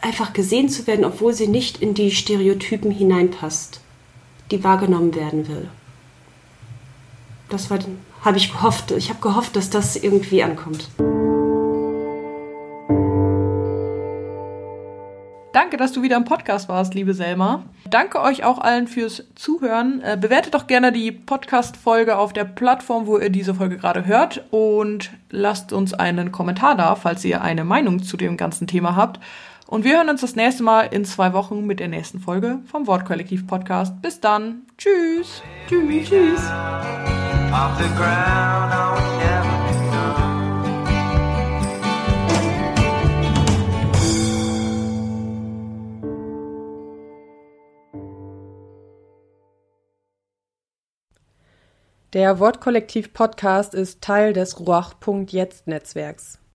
einfach gesehen zu werden, obwohl sie nicht in die Stereotypen hineinpasst, die wahrgenommen werden will. Das war, habe ich gehofft. Ich habe gehofft, dass das irgendwie ankommt. Danke, dass du wieder im Podcast warst, liebe Selma. Danke euch auch allen fürs Zuhören. Äh, bewertet doch gerne die Podcast-Folge auf der Plattform, wo ihr diese Folge gerade hört und lasst uns einen Kommentar da, falls ihr eine Meinung zu dem ganzen Thema habt. Und wir hören uns das nächste Mal in zwei Wochen mit der nächsten Folge vom Wortkollektiv Podcast. Bis dann. Tschüss. Tschüss. Tschüss. Der Wortkollektiv Podcast ist Teil des Ruach.jetzt Netzwerks.